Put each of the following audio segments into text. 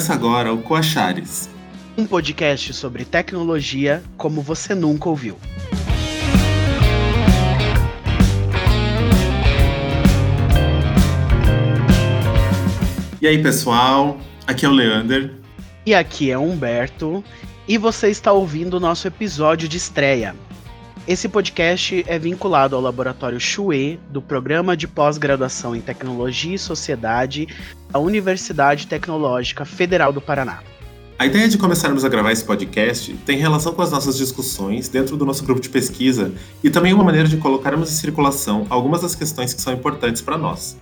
Começa agora o Coachares, um podcast sobre tecnologia como você nunca ouviu. E aí, pessoal? Aqui é o Leander. E aqui é o Humberto. E você está ouvindo o nosso episódio de estreia. Esse podcast é vinculado ao Laboratório Chue do Programa de Pós-Graduação em Tecnologia e Sociedade da Universidade Tecnológica Federal do Paraná. A ideia de começarmos a gravar esse podcast tem relação com as nossas discussões dentro do nosso grupo de pesquisa e também uma maneira de colocarmos em circulação algumas das questões que são importantes para nós.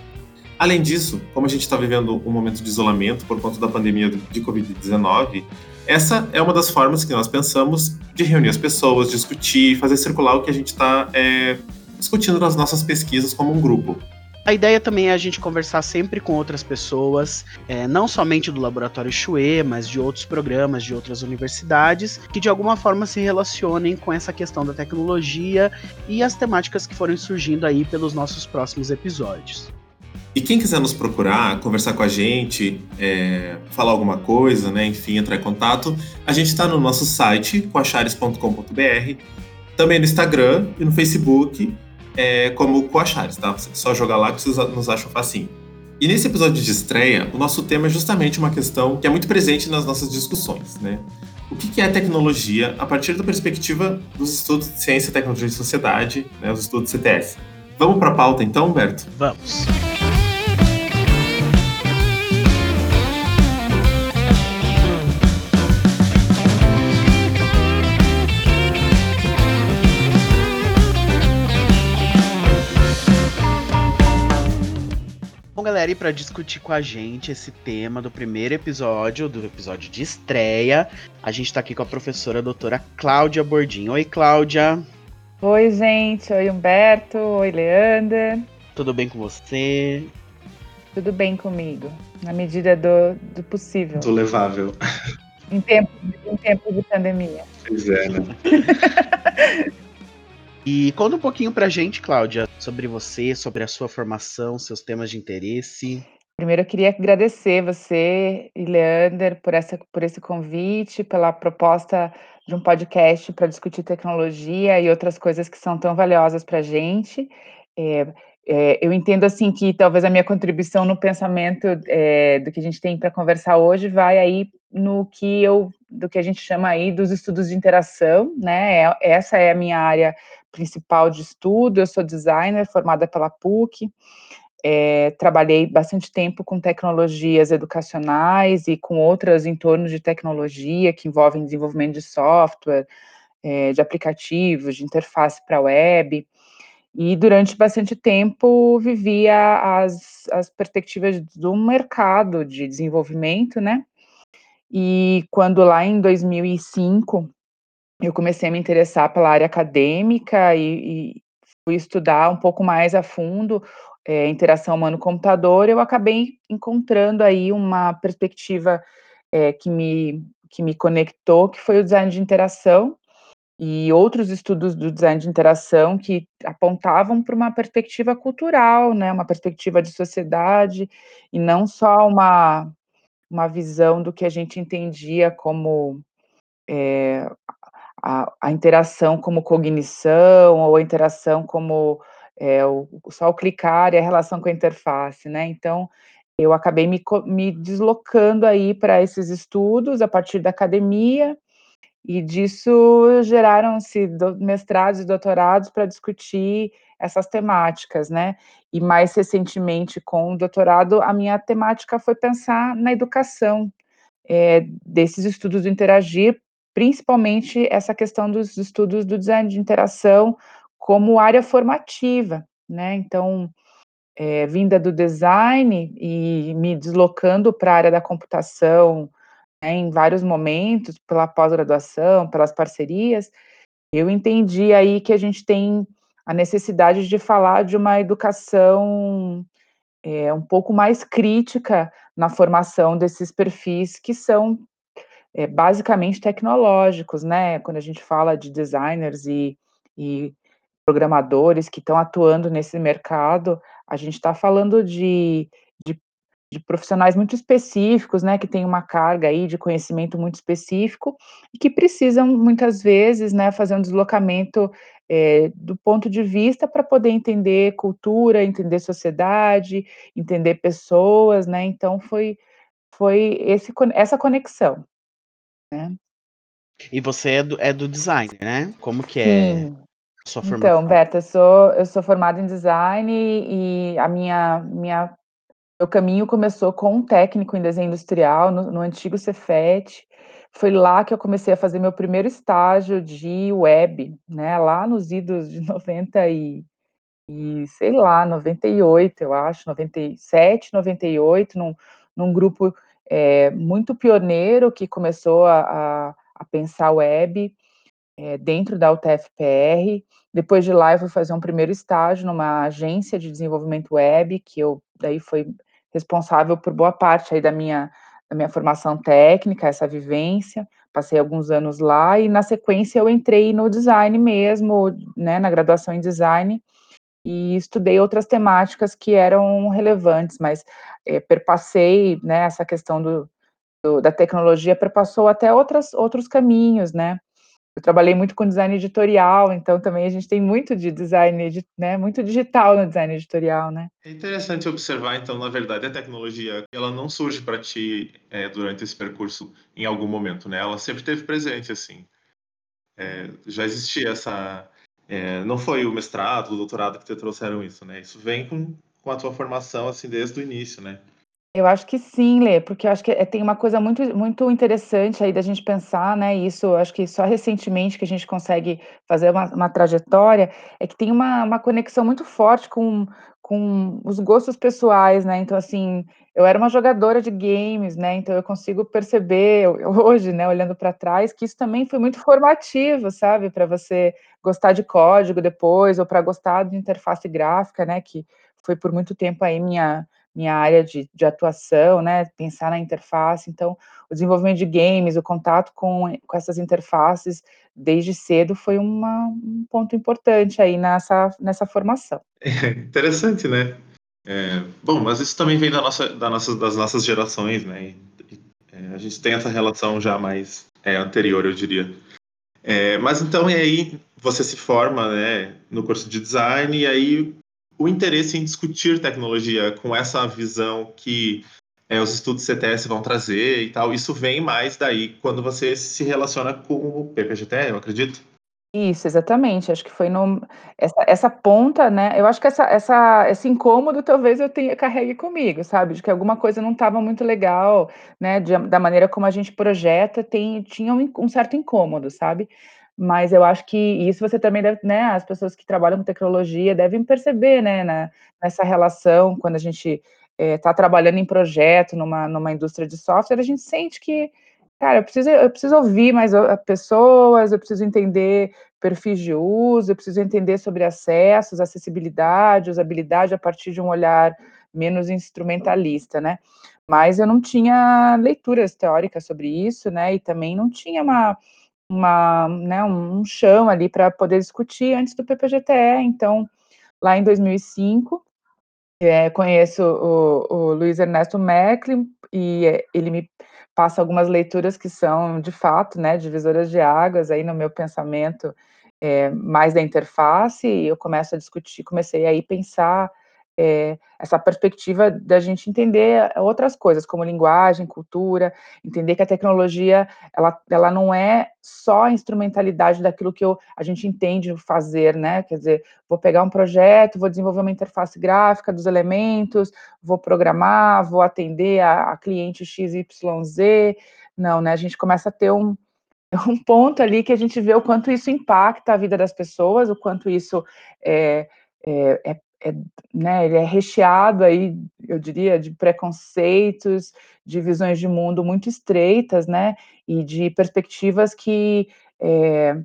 Além disso, como a gente está vivendo um momento de isolamento por conta da pandemia de Covid-19, essa é uma das formas que nós pensamos de reunir as pessoas, discutir, fazer circular o que a gente está é, discutindo nas nossas pesquisas como um grupo. A ideia também é a gente conversar sempre com outras pessoas, é, não somente do Laboratório Chue, mas de outros programas, de outras universidades, que de alguma forma se relacionem com essa questão da tecnologia e as temáticas que forem surgindo aí pelos nossos próximos episódios. E quem quiser nos procurar, conversar com a gente, é, falar alguma coisa, né, enfim, entrar em contato, a gente está no nosso site, coachares.com.br, também no Instagram e no Facebook, é, como Coachares, tá? Você só jogar lá que vocês nos acham facinho. E nesse episódio de estreia, o nosso tema é justamente uma questão que é muito presente nas nossas discussões, né? O que é tecnologia a partir da perspectiva dos estudos de ciência, tecnologia e sociedade, né, os estudos CTS. Vamos para a pauta então, Humberto? Vamos. Galera, e para discutir com a gente esse tema do primeiro episódio, do episódio de estreia, a gente está aqui com a professora doutora Cláudia Bordim. Oi, Cláudia. Oi, gente. Oi, Humberto. Oi, Leander. Tudo bem com você? Tudo bem comigo, na medida do, do possível. Do levável. Em tempo, em tempo de pandemia. Pois é, né? E conta um pouquinho pra gente, Cláudia, sobre você, sobre a sua formação, seus temas de interesse. Primeiro, eu queria agradecer você e Leander por, essa, por esse convite, pela proposta de um podcast para discutir tecnologia e outras coisas que são tão valiosas para a gente. É, é, eu entendo assim que talvez a minha contribuição no pensamento é, do que a gente tem para conversar hoje vai aí no que eu do que a gente chama aí dos estudos de interação, né? É, essa é a minha área principal de estudo, eu sou designer formada pela PUC, é, trabalhei bastante tempo com tecnologias educacionais e com outras em torno de tecnologia que envolvem desenvolvimento de software, é, de aplicativos, de interface para web, e durante bastante tempo vivia as, as perspectivas do mercado de desenvolvimento, né? E quando lá em 2005 eu comecei a me interessar pela área acadêmica e, e fui estudar um pouco mais a fundo é, interação humano-computador, eu acabei encontrando aí uma perspectiva é, que, me, que me conectou, que foi o design de interação, e outros estudos do design de interação que apontavam para uma perspectiva cultural, né, uma perspectiva de sociedade, e não só uma, uma visão do que a gente entendia como é, a, a interação como cognição, ou a interação como é, o, só o clicar e a relação com a interface, né? Então, eu acabei me, me deslocando aí para esses estudos a partir da academia, e disso geraram-se mestrados e doutorados para discutir essas temáticas, né? E mais recentemente, com o doutorado, a minha temática foi pensar na educação é, desses estudos do interagir principalmente essa questão dos estudos do design de interação como área formativa, né? Então, é, vinda do design e me deslocando para a área da computação né, em vários momentos, pela pós-graduação, pelas parcerias, eu entendi aí que a gente tem a necessidade de falar de uma educação é, um pouco mais crítica na formação desses perfis que são é, basicamente tecnológicos, né? Quando a gente fala de designers e, e programadores que estão atuando nesse mercado, a gente está falando de, de profissionais muito específicos, né, que têm uma carga aí de conhecimento muito específico e que precisam muitas vezes, né, fazer um deslocamento é, do ponto de vista para poder entender cultura, entender sociedade, entender pessoas, né? Então foi foi esse, essa conexão, né? E você é do, é do design, né? Como que é Sim. a sua formação? Então, Berta, eu sou, eu sou formada em design e a minha, minha meu caminho começou com um técnico em desenho industrial no, no antigo Cefet. Foi lá que eu comecei a fazer meu primeiro estágio de web, né? Lá nos idos de 90 e, e sei lá, 98, eu acho, 97, 98, num, num grupo é, muito pioneiro que começou a, a, a pensar web é, dentro da UTFPR. Depois de lá, eu fui fazer um primeiro estágio numa agência de desenvolvimento web, que eu daí foi responsável por boa parte aí da minha, da minha formação técnica, essa vivência. Passei alguns anos lá e, na sequência, eu entrei no design mesmo, né, na graduação em design, e estudei outras temáticas que eram relevantes, mas é, perpassei, né, essa questão do, do, da tecnologia perpassou até outras, outros caminhos, né, eu trabalhei muito com design editorial, então também a gente tem muito de design, né, muito digital no design editorial, né? É interessante observar, então, na verdade, a tecnologia, ela não surge para ti é, durante esse percurso em algum momento, né? Ela sempre esteve presente, assim. É, já existia essa... É, não foi o mestrado, o doutorado que te trouxeram isso, né? Isso vem com, com a tua formação, assim, desde o início, né? Eu acho que sim, Lê, porque eu acho que, eh, tem uma coisa muito muito interessante aí da gente pensar, né, isso acho que só recentemente que a gente consegue fazer uma uma trajetória, é que tem uma uma conexão muito forte com com os gostos pessoais, né, então, assim, eu era uma jogadora de games, né, então eu consigo perceber hoje, né, olhando para trás, que isso também foi muito formativo, sabe, para você gostar de código depois ou para gostar de interface gráfica, né, que foi por muito tempo aí minha minha área de, de atuação, né, pensar na interface, então, o desenvolvimento de games, o contato com, com essas interfaces desde cedo foi uma, um ponto importante aí nessa, nessa formação. É interessante, né? É, bom, mas isso também vem da nossa, da nossa, das nossas gerações, né? É, a gente tem essa relação já mais é, anterior, eu diria. É, mas então, e aí você se forma né, no curso de design, e aí o interesse em discutir tecnologia com essa visão que é, os estudos CTS vão trazer e tal, isso vem mais daí quando você se relaciona com o PPGT, eu acredito. Isso, exatamente. Acho que foi no, essa, essa ponta, né? Eu acho que essa, essa, esse incômodo talvez eu tenha carregue comigo, sabe? De que alguma coisa não estava muito legal, né? De, da maneira como a gente projeta, tem, tinha um, um certo incômodo, sabe? Mas eu acho que isso você também deve, né, as pessoas que trabalham com tecnologia devem perceber, né, na, nessa relação, quando a gente está eh, é, trabalhando em projeto, numa, numa indústria de software, a gente sente que, cara, eu preciso, eu preciso ouvir mais pessoas, eu preciso entender perfis de uso, eu preciso entender sobre acessos, acessibilidade, usabilidade a partir de um olhar menos instrumentalista, né? Mas eu não tinha leituras teóricas sobre isso, né? E também não tinha uma uma, né, um chão ali para poder discutir antes do PPGTE. Então, lá em 2005, é, conheço o, o Luiz Ernesto Mecklin e é, ele me passa algumas leituras que são, de fato, né, divisoras de águas aí no meu pensamento é, mais da interface, e eu começo a discutir, comecei aí a pensar é, essa perspectiva da gente entender outras coisas, como linguagem, cultura, entender que a tecnologia, ela, ela não é só a instrumentalidade daquilo que eu, a gente entende fazer, né, quer dizer, vou pegar um projeto, vou desenvolver uma interface gráfica dos elementos, vou programar, vou atender a, a cliente XYZ, não, né, a gente começa a ter um, um ponto ali que a gente vê o quanto isso impacta a vida das pessoas, o quanto isso é, é, é é, né, ele é recheado aí, eu diria, de preconceitos, de visões de mundo muito estreitas, né, e de perspectivas que, é,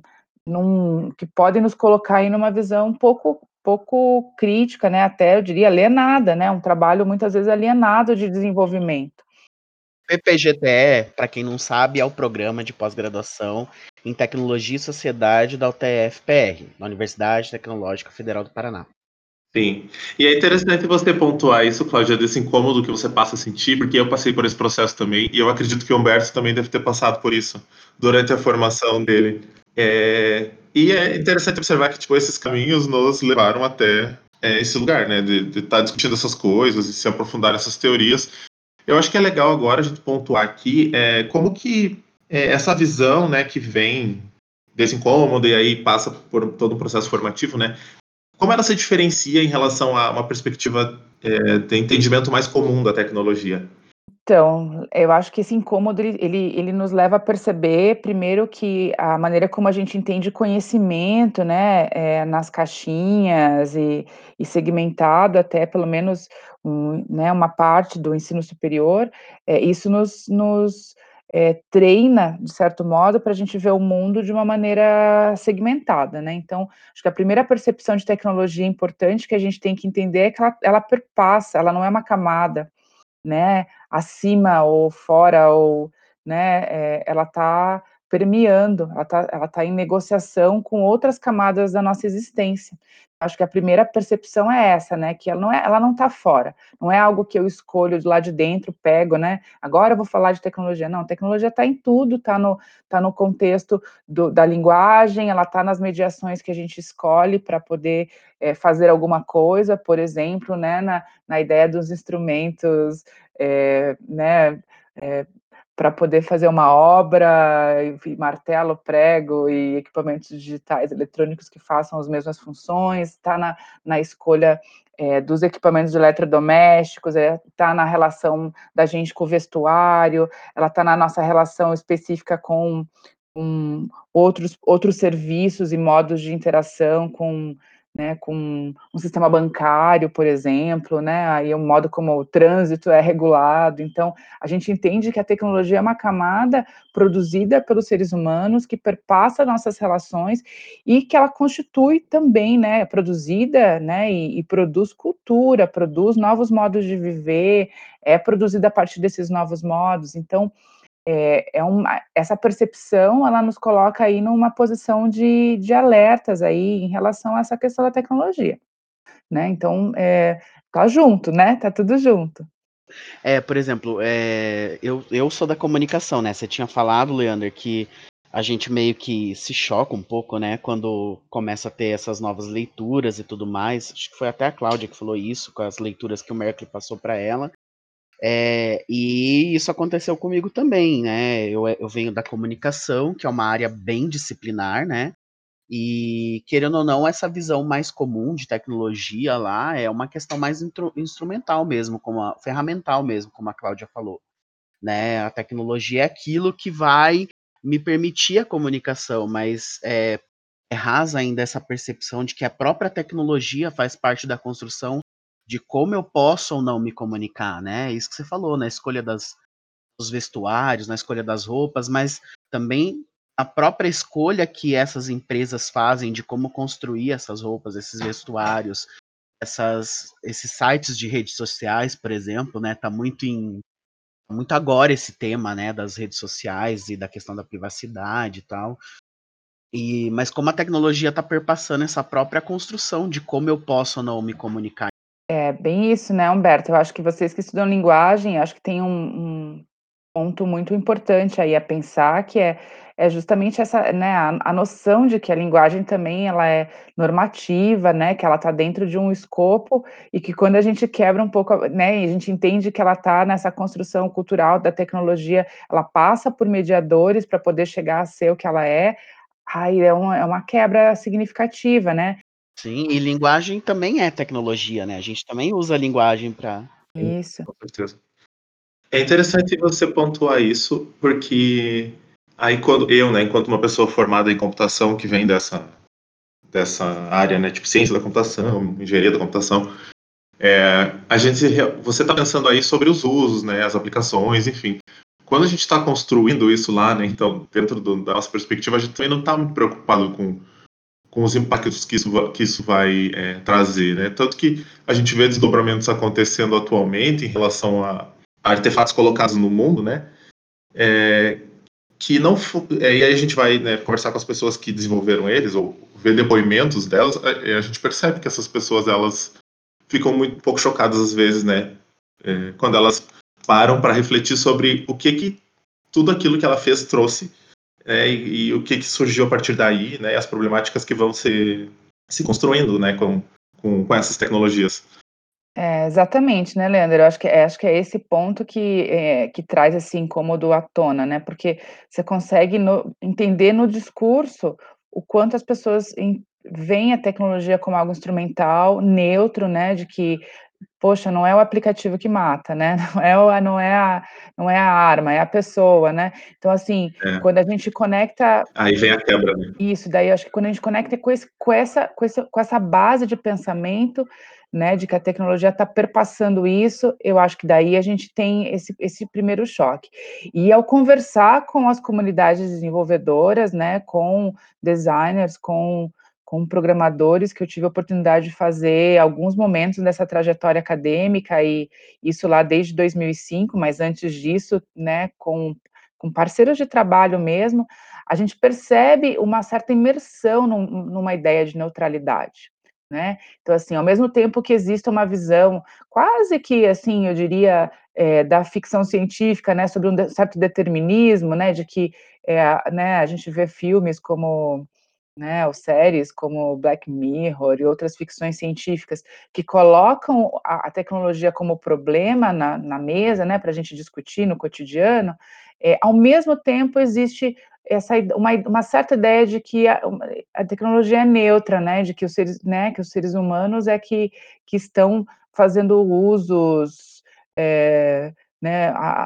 num, que podem nos colocar aí numa visão um pouco, pouco crítica, né, até eu diria alienada, né, um trabalho muitas vezes alienado de desenvolvimento. PPGTE, para quem não sabe, é o programa de pós-graduação em Tecnologia e Sociedade da UTF-PR, na Universidade Tecnológica Federal do Paraná. Sim. E é interessante você pontuar isso, Cláudia, desse incômodo que você passa a sentir, porque eu passei por esse processo também, e eu acredito que o Humberto também deve ter passado por isso durante a formação dele. É... E é interessante observar que tipo, esses caminhos nos levaram até é, esse lugar, né? De estar tá discutindo essas coisas e se aprofundar nessas teorias. Eu acho que é legal agora a gente pontuar aqui é, como que é, essa visão né, que vem desse incômodo e aí passa por todo um processo formativo, né? Como ela se diferencia em relação a uma perspectiva é, de entendimento mais comum da tecnologia? Então, eu acho que esse incômodo ele, ele, nos leva a perceber, primeiro, que a maneira como a gente entende conhecimento, né, é, nas caixinhas e, e, segmentado até pelo menos um, né, uma parte do ensino superior, é, isso nos, nos é, treina, de certo modo, para a gente ver o mundo de uma maneira segmentada, né? Então, acho que a primeira percepção de tecnologia importante que a gente tem que entender é que ela, ela perpassa, ela não é uma camada, né? Acima ou fora, ou, né? É, ela está permeando, ela está tá em negociação com outras camadas da nossa existência. Acho que a primeira percepção é essa, né? Que ela não é, está fora, não é algo que eu escolho de lá de dentro, pego, né? Agora eu vou falar de tecnologia. Não, tecnologia está em tudo, está no, tá no contexto do, da linguagem, ela está nas mediações que a gente escolhe para poder é, fazer alguma coisa, por exemplo, né? Na, na ideia dos instrumentos, é, né? É, para poder fazer uma obra, martelo, prego e equipamentos digitais eletrônicos que façam as mesmas funções, está na, na escolha é, dos equipamentos eletrodomésticos, está é, tá na relação da gente com o vestuário, ela está na nossa relação específica com, com outros, outros serviços e modos de interação com né, com um sistema bancário, por exemplo, né, aí o modo como o trânsito é regulado. Então, a gente entende que a tecnologia é uma camada produzida pelos seres humanos que perpassa nossas relações e que ela constitui também, né, produzida, né, e, e produz cultura, produz novos modos de viver, é produzida a partir desses novos modos. Então, é, é uma, essa percepção ela nos coloca aí numa posição de, de alertas aí em relação a essa questão da tecnologia, né? Então é, tá junto, né? Tá tudo junto. É, por exemplo, é, eu, eu sou da comunicação, né? Você tinha falado, Leandro, que a gente meio que se choca um pouco, né? Quando começa a ter essas novas leituras e tudo mais. Acho que foi até a Cláudia que falou isso, com as leituras que o Merkel passou para ela. É, e isso aconteceu comigo também, né? Eu, eu venho da comunicação, que é uma área bem disciplinar, né? E querendo ou não, essa visão mais comum de tecnologia lá é uma questão mais instrumental mesmo, como a, ferramental mesmo, como a Cláudia falou. Né? A tecnologia é aquilo que vai me permitir a comunicação, mas é, é rasa ainda essa percepção de que a própria tecnologia faz parte da construção de como eu posso ou não me comunicar, né? Isso que você falou, na escolha das, dos vestuários, na escolha das roupas, mas também a própria escolha que essas empresas fazem de como construir essas roupas, esses vestuários, essas, esses sites de redes sociais, por exemplo, né? Tá muito em muito agora esse tema, né, das redes sociais e da questão da privacidade e tal. E, mas como a tecnologia está perpassando essa própria construção de como eu posso ou não me comunicar é bem isso, né, Humberto? Eu acho que vocês que estudam linguagem, acho que tem um, um ponto muito importante aí a pensar, que é, é justamente essa, né, a, a, noção de que a linguagem também ela é normativa, né, que ela está dentro de um escopo e que quando a gente quebra um pouco, né, e a gente entende que ela está nessa construção cultural da tecnologia, ela passa por mediadores para poder chegar a ser o que ela é, aí é uma, é uma quebra significativa, né? Sim, e linguagem também é tecnologia, né? A gente também usa a linguagem para. Isso. Com certeza. É interessante você pontuar isso, porque aí quando eu, né, enquanto uma pessoa formada em computação que vem dessa dessa área, né, tipo ciência da computação, engenharia da computação, é, a gente você está pensando aí sobre os usos, né, as aplicações, enfim. Quando a gente está construindo isso lá, né, então dentro do, da nossa perspectiva, a gente também não está muito preocupado com com os impactos que isso, que isso vai é, trazer, né? Tanto que a gente vê desdobramentos acontecendo atualmente em relação a, artefatos colocados no mundo, né? É, que não é, e aí a gente vai né, conversar com as pessoas que desenvolveram eles ou ver depoimentos delas, a, a, gente percebe que essas pessoas elas ficam muito um pouco chocadas às vezes, né? É, quando elas param para refletir sobre o que que tudo aquilo que ela fez trouxe é, e, e, o que, que surgiu a partir daí, né? As problemáticas que vão se, se construindo, né? Com, com, com essas tecnologias. É, exatamente, né, Leandro? Eu acho que, é, acho que é esse ponto que, é, que traz esse incômodo à tona, né? Porque você consegue no, entender no discurso o quanto as pessoas veem a tecnologia como algo instrumental, neutro, né? De que, poxa, não é o aplicativo que mata, né? Não é, o, não é, a, não é a arma, é a pessoa, né? Então, assim, é. quando a gente conecta. Aí vem a quebra, né? Isso, daí eu acho que quando a gente conecta com, esse, com, essa, com, esse, com essa base de pensamento né, de que a tecnologia está perpassando isso, eu acho que daí a gente tem esse, esse primeiro choque. E ao conversar com as comunidades desenvolvedoras, né, com designers, com, com programadores, que eu tive a oportunidade de fazer alguns momentos dessa trajetória acadêmica, e isso lá desde 2005, mas antes disso, né, com, com parceiros de trabalho mesmo, a gente percebe uma certa imersão num, numa ideia de neutralidade. Né? Então, assim, ao mesmo tempo que existe uma visão quase que, assim, eu diria, é, da ficção científica, né, sobre um certo determinismo, né, de que, é, né, a gente vê filmes como, né, ou séries como Black Mirror e outras ficções científicas que colocam a, a tecnologia como problema na, na mesa, né, para a gente discutir no cotidiano, é, ao mesmo tempo existe essa uma, uma certa ideia de que a, a, tecnologia é neutra, né, de que os seres, né, que os seres humanos é que, que estão fazendo usos é, né, a,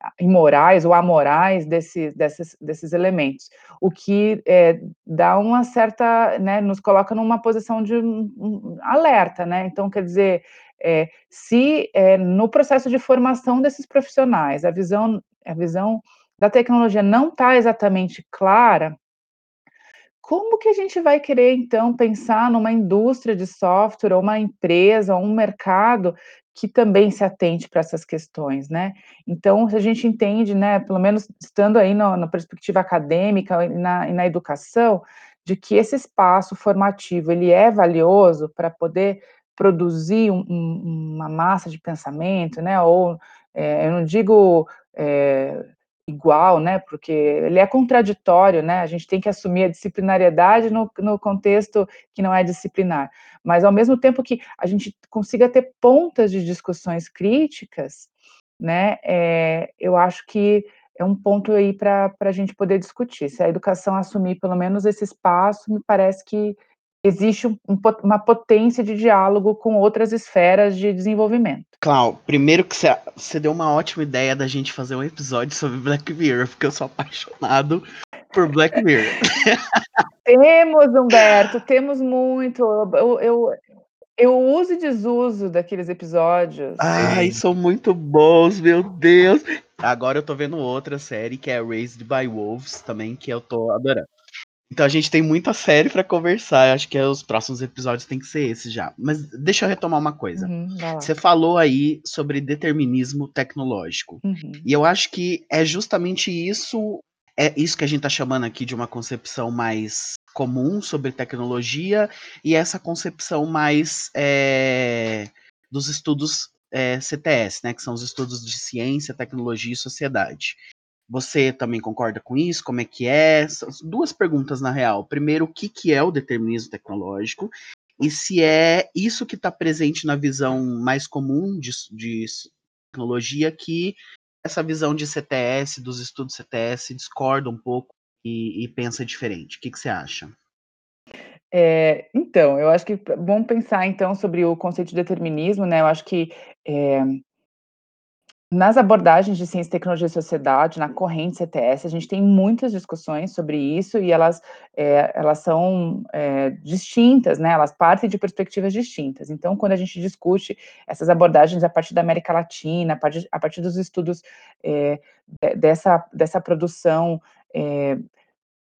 a, imorais ou amorais desse, desses, desses elementos, o que é, dá uma certa, né, nos coloca numa posição de um, alerta, né, então quer dizer, é, se é, no processo de formação desses profissionais a visão, a visão da tecnologia não está exatamente clara, como que a gente vai querer, então, pensar numa indústria de software, ou uma empresa, ou um mercado que também se atente para essas questões, né? Então, se a gente entende, né, pelo menos estando aí no, na perspectiva acadêmica e na, e na educação, de que esse espaço formativo, ele é valioso para poder produzir um, um, uma massa de pensamento, né, ou, é, eu não digo... É, igual, né? Porque ele é contraditório, né? A gente tem que assumir a disciplinariedade no, no contexto que não é disciplinar, mas ao mesmo tempo que a gente consiga ter pontas de discussões críticas, né? É, eu acho que é um ponto aí para a gente poder discutir. Se a educação assumir pelo menos esse espaço, me parece que existe um, uma potência de diálogo com outras esferas de desenvolvimento. Clau, primeiro que você deu uma ótima ideia da gente fazer um episódio sobre Black Mirror, porque eu sou apaixonado por Black Mirror. temos, Humberto, temos muito. Eu, eu, eu uso e desuso daqueles episódios. Ai, são muito bons, meu Deus. Agora eu tô vendo outra série que é Raised by Wolves também, que eu tô adorando. Então a gente tem muita série para conversar. Acho que os próximos episódios tem que ser esses já. Mas deixa eu retomar uma coisa. Uhum, Você falou aí sobre determinismo tecnológico. Uhum. E eu acho que é justamente isso, é isso que a gente está chamando aqui de uma concepção mais comum sobre tecnologia e essa concepção mais é, dos estudos é, CTS, né, que são os estudos de ciência, tecnologia e sociedade. Você também concorda com isso? Como é que é? Duas perguntas na real. Primeiro, o que, que é o determinismo tecnológico? E se é isso que está presente na visão mais comum de, de tecnologia que essa visão de CTS, dos estudos CTS, discorda um pouco e, e pensa diferente. O que, que você acha? É, então, eu acho que vamos pensar então sobre o conceito de determinismo, né? Eu acho que é, nas abordagens de ciência, tecnologia e sociedade, na corrente CTS, a gente tem muitas discussões sobre isso e elas, é, elas são é, distintas, né? Elas partem de perspectivas distintas. Então, quando a gente discute essas abordagens a partir da América Latina, a partir, a partir dos estudos é, dessa, dessa produção é,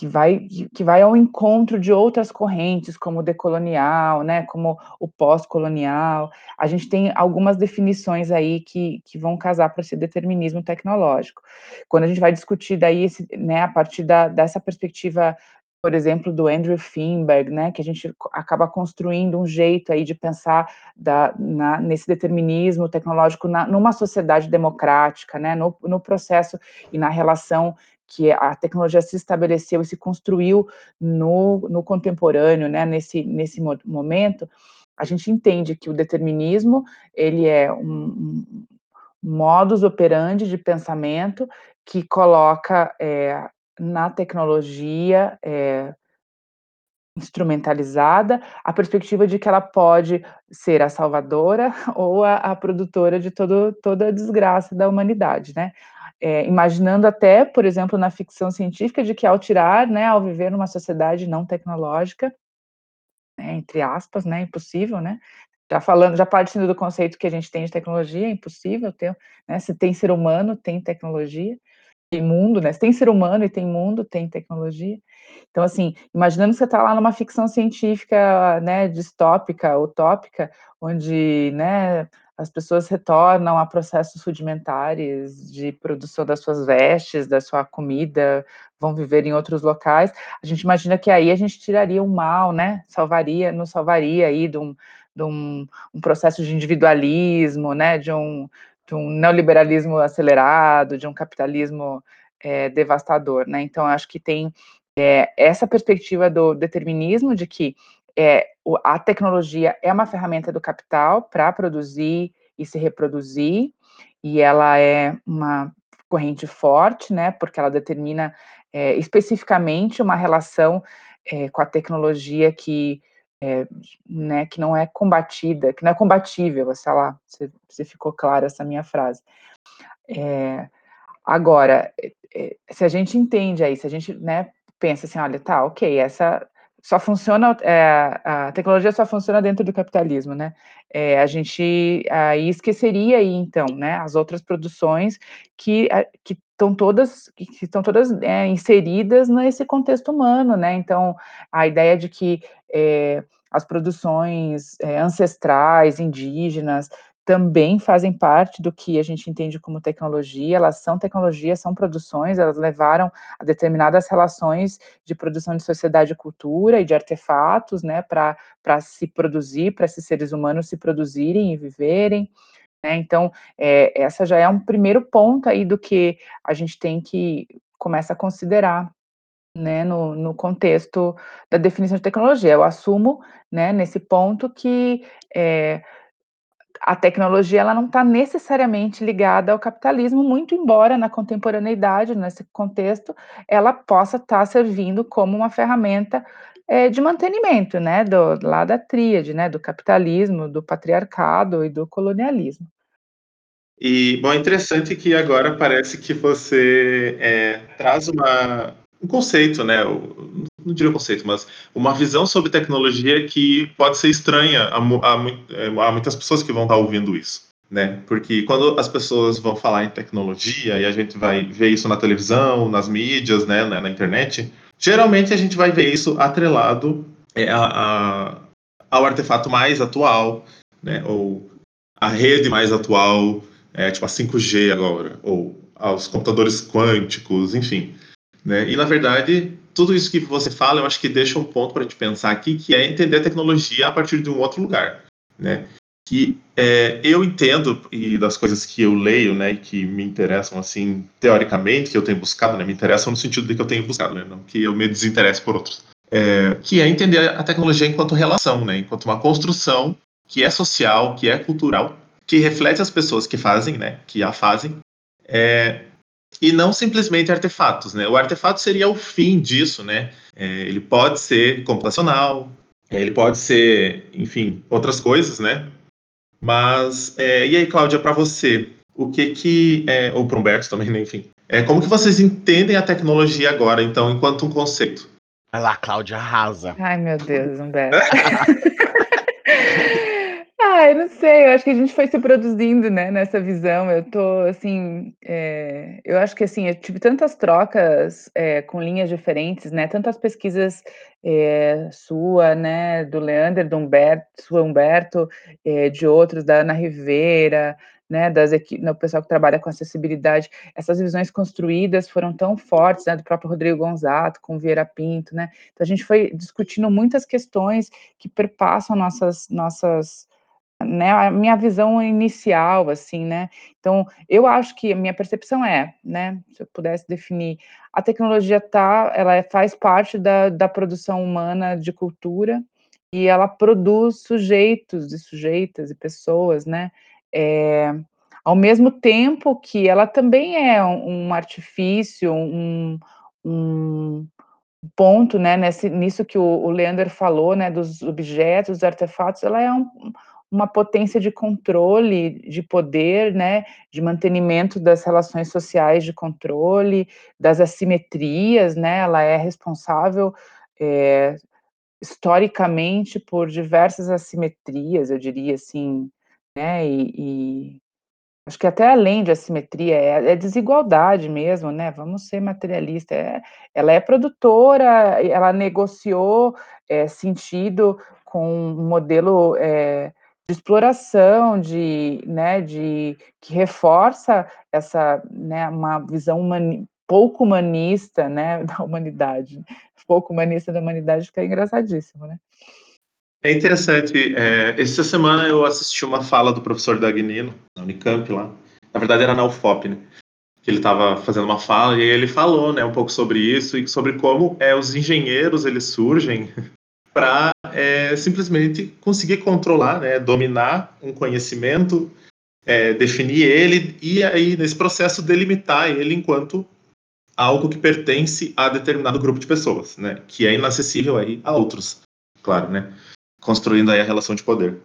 que vai, que vai ao encontro de outras correntes, como o decolonial, né, como o pós-colonial. A gente tem algumas definições aí que, que vão casar para esse determinismo tecnológico. Quando a gente vai discutir daí, esse, né, a partir da, dessa perspectiva por exemplo, do Andrew Finberg, né, que a gente acaba construindo um jeito aí de pensar da, na, nesse determinismo tecnológico na, numa sociedade democrática, né, no, no processo e na relação que a tecnologia se estabeleceu e se construiu no, no contemporâneo, né, nesse, nesse momento, a gente entende que o determinismo, ele é um, um modus operandi de pensamento que coloca é, na tecnologia é, instrumentalizada a perspectiva de que ela pode ser a salvadora ou a, a produtora de todo, toda a desgraça da humanidade, né? É, imaginando até, por exemplo, na ficção científica, de que ao tirar, né, ao viver numa sociedade não tecnológica, né, entre aspas, né, impossível, né, já falando, já partindo do conceito que a gente tem de tecnologia, é impossível ter, né, se tem ser humano, tem tecnologia, tem mundo, né? Se tem ser humano e tem mundo, tem tecnologia. Então, assim, imaginando que você está lá numa ficção científica, né, distópica, utópica, onde, né, as pessoas retornam a processos rudimentares de produção das suas vestes, da sua comida, vão viver em outros locais. A gente imagina que aí a gente tiraria o mal, né? Salvaria, nos salvaria aí de um, de um, um processo de individualismo, né? De um, de um neoliberalismo acelerado, de um capitalismo é, devastador, né? Então, acho que tem é, essa perspectiva do determinismo de que é, a tecnologia é uma ferramenta do capital para produzir e se reproduzir, e ela é uma corrente forte, né? Porque ela determina é, especificamente uma relação é, com a tecnologia que é, né, que não é combatida, que não é combatível, sei lá, se, se ficou clara essa minha frase. É, agora, é, se a gente entende aí, se a gente né, pensa assim, olha, tá, ok, essa só funciona, é, a tecnologia só funciona dentro do capitalismo, né? É, a gente aí esqueceria aí, então, né, as outras produções que, que estão todas, que estão todas é, inseridas nesse contexto humano, né? Então, a ideia de que as produções ancestrais, indígenas, também fazem parte do que a gente entende como tecnologia, elas são tecnologias, são produções, elas levaram a determinadas relações de produção de sociedade e cultura e de artefatos, né, para se produzir, para esses seres humanos se produzirem e viverem, né, então, é, essa já é um primeiro ponto aí do que a gente tem que começa a considerar, né, no, no contexto da definição de tecnologia. Eu assumo, né, nesse ponto que é, a tecnologia ela não está necessariamente ligada ao capitalismo, muito embora na contemporaneidade, nesse contexto, ela possa estar tá servindo como uma ferramenta é, de mantenimento, né, do, lá da tríade, né, do capitalismo, do patriarcado e do colonialismo. E, bom, é interessante que agora parece que você é, traz uma, um conceito, né? Não diria conceito, mas uma visão sobre tecnologia que pode ser estranha a, a, é, a muitas pessoas que vão estar ouvindo isso. Né? Porque quando as pessoas vão falar em tecnologia e a gente vai ver isso na televisão, nas mídias, né, na, na internet, geralmente a gente vai ver isso atrelado é, a, a, ao artefato mais atual, né, ou a rede mais atual, é, tipo a 5G agora, ou aos computadores quânticos, enfim. Né? E, na verdade, tudo isso que você fala, eu acho que deixa um ponto para a gente pensar aqui, que é entender a tecnologia a partir de um outro lugar. Né? Que é, eu entendo, e das coisas que eu leio, né, que me interessam, assim, teoricamente, que eu tenho buscado, né, me interessam no sentido de que eu tenho buscado, né, não que eu me desinteresse por outros. É, que é entender a tecnologia enquanto relação, né, enquanto uma construção que é social, que é cultural, que reflete as pessoas que fazem, né, que a fazem, é, e não simplesmente artefatos, né? O artefato seria o fim disso, né? É, ele pode ser computacional, ele pode ser, enfim, outras coisas, né? Mas, é, e aí, Cláudia, para você, o que que, é, ou para Humberto também, né? enfim, é, como que vocês entendem a tecnologia agora, então, enquanto um conceito? Vai lá, Cláudia, arrasa. Ai, meu Deus, Humberto. Ah, eu não sei, eu acho que a gente foi se produzindo, né, nessa visão. Eu tô assim, é, eu acho que assim, eu tive tantas trocas é, com linhas diferentes, né? Tantas pesquisas é, sua, né, do Leander, do Humberto, Humberto, de outros, da Ana Rivera, né, das equipes, o pessoal que trabalha com acessibilidade, essas visões construídas foram tão fortes, né, do próprio Rodrigo Gonzato, com Vieira Pinto, né, então a gente foi discutindo muitas questões que perpassam nossas, nossas, né, a minha visão inicial, assim, né, então eu acho que a minha percepção é, né, se eu pudesse definir, a tecnologia tá, ela é, faz parte da, da produção humana de cultura, e ela produz sujeitos e sujeitas e pessoas, né, é, ao mesmo tempo que ela também é um, um artifício, um, um, ponto, né, nesse, nisso que o, o Leander falou, né, dos objetos, dos artefatos, ela é um, uma potência de controle, de poder, né, de mantenimento das relações sociais de controle, das assimetrias, né, ela é responsável é, historicamente por diversas assimetrias, eu diria assim, né, e, e, acho que até além de assimetria, é, é, desigualdade mesmo, né, vamos ser materialista, é, ela é produtora, ela negociou é, sentido com um modelo é, de exploração, de, né, de, que reforça essa, né, uma visão humani pouco humanista, né, da humanidade, pouco humanista da humanidade, que é engraçadíssimo, né. É interessante. É, essa semana eu assisti uma fala do professor Dagnino, na Unicamp lá. Na verdade era na UFOP, né? Que ele estava fazendo uma fala e ele falou, né, um pouco sobre isso e sobre como é, os engenheiros eles surgem para é, simplesmente conseguir controlar, né, dominar um conhecimento, é, definir ele e aí nesse processo delimitar ele enquanto algo que pertence a determinado grupo de pessoas, né, que é inacessível aí a outros, claro, né construindo aí a relação de poder.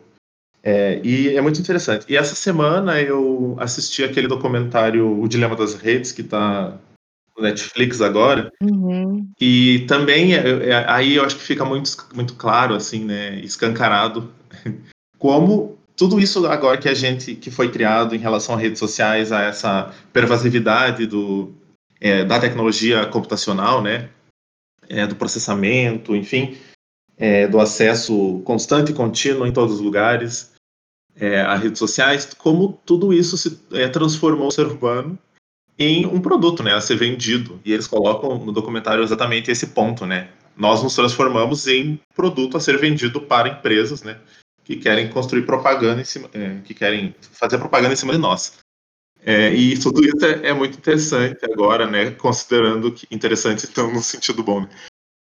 É, e é muito interessante. E essa semana eu assisti aquele documentário O Dilema das Redes, que está Netflix agora. Uhum. E também, é, é, aí eu acho que fica muito, muito claro, assim, né, escancarado, como tudo isso agora que a gente, que foi criado em relação a redes sociais, a essa pervasividade do, é, da tecnologia computacional, né, é, do processamento, enfim, é, do acesso constante e contínuo em todos os lugares, é, a redes sociais, como tudo isso se é, transformou o ser humano em um produto, né, a ser vendido. E eles colocam no documentário exatamente esse ponto, né? Nós nos transformamos em produto a ser vendido para empresas, né, que querem construir propaganda em cima, é, que querem fazer propaganda em cima de nós. É, e tudo isso é, é, muito interessante agora, né? Considerando que interessante então no sentido bom, né?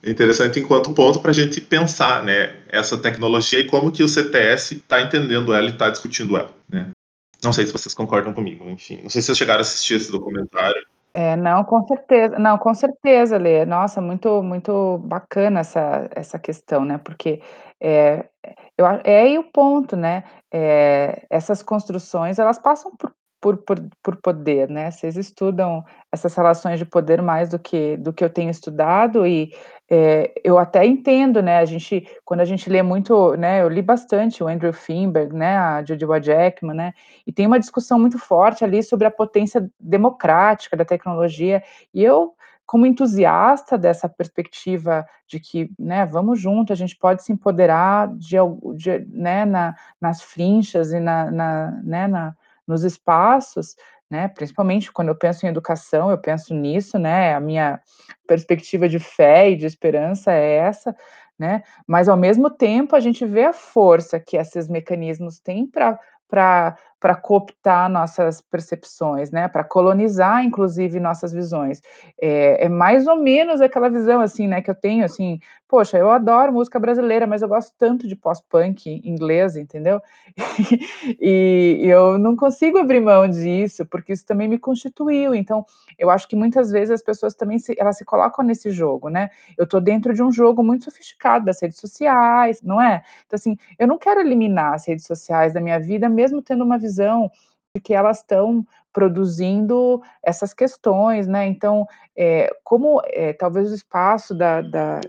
Interessante enquanto ponto para a gente pensar, né, essa tecnologia e como que o CTS está entendendo ela e está discutindo ela, né? Não sei se vocês concordam comigo, enfim. Não sei se vocês chegaram a assistir esse documentário. É, não, com certeza. Não, com certeza, Lê. Nossa, muito, muito bacana essa, essa questão, né? Porque é, eu, é aí o ponto, né? É, essas construções, elas passam por por, por, por poder, né? Vocês estudam essas relações de poder mais do que do que eu tenho estudado e é, eu até entendo, né? A gente quando a gente lê muito, né? Eu li bastante o Andrew Finberg, né? A Judy Jackman, né? E tem uma discussão muito forte ali sobre a potência democrática da tecnologia e eu como entusiasta dessa perspectiva de que, né, vamos junto, a gente pode se empoderar de, de né, na, nas frinchas e na, na, né, na, nos espaços, né, principalmente quando eu penso em educação, eu penso nisso, né, a minha perspectiva de fé e de esperança é essa, né, mas ao mesmo tempo a gente vê a força que esses mecanismos têm para para cooptar nossas percepções, né, para colonizar, inclusive, nossas visões. É, é, mais ou menos aquela visão, assim, né, que eu tenho, assim, poxa, eu adoro música brasileira, mas eu gosto tanto de pós-punk inglês, entendeu? e, e eu não consigo abrir mão disso, porque isso também me constituiu, então, eu acho que muitas vezes as pessoas também, se, elas se colocam nesse jogo, né, eu estou dentro de um jogo muito sofisticado das redes sociais, não é? Então, assim, eu não quero eliminar as redes sociais da minha vida, mesmo tendo uma visão visão de que elas estão produzindo essas questões, né? Então, é, como é, talvez o espaço da, da,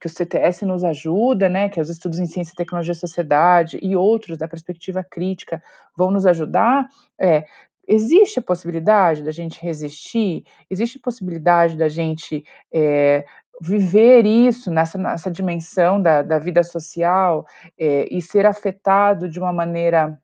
que o CTS nos ajuda, né, que os estudos em ciência, tecnologia sociedade e outros da perspectiva crítica vão nos ajudar, é, existe a possibilidade da gente resistir? Existe a possibilidade da gente é, viver isso nessa, nessa dimensão da, da vida social é, e ser afetado de uma maneira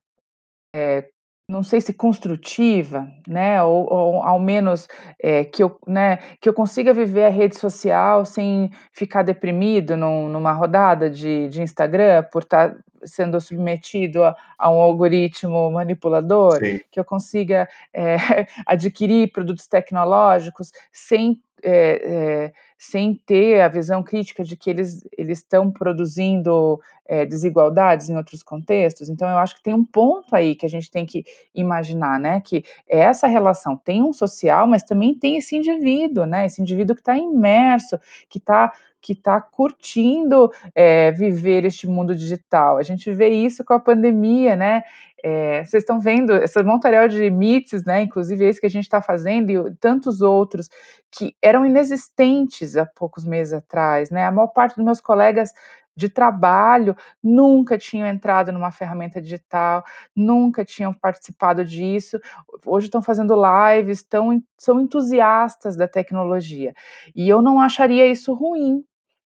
é, não sei se construtiva, né, ou, ou ao menos é, que, eu, né, que eu consiga viver a rede social sem ficar deprimido num, numa rodada de, de Instagram por estar tá sendo submetido a, a um algoritmo manipulador, Sim. que eu consiga é, adquirir produtos tecnológicos sem é, é, sem ter a visão crítica de que eles, eles estão produzindo é, desigualdades em outros contextos. Então, eu acho que tem um ponto aí que a gente tem que imaginar, né? Que essa relação tem um social, mas também tem esse indivíduo, né? Esse indivíduo que está imerso, que está que está curtindo é, viver este mundo digital. A gente vê isso com a pandemia, né? É, vocês estão vendo essa montaréu de mitos, né? Inclusive esse que a gente está fazendo e tantos outros que eram inexistentes há poucos meses atrás, né? A maior parte dos meus colegas de trabalho nunca tinham entrado numa ferramenta digital, nunca tinham participado disso. Hoje estão fazendo lives, estão, são entusiastas da tecnologia. E eu não acharia isso ruim,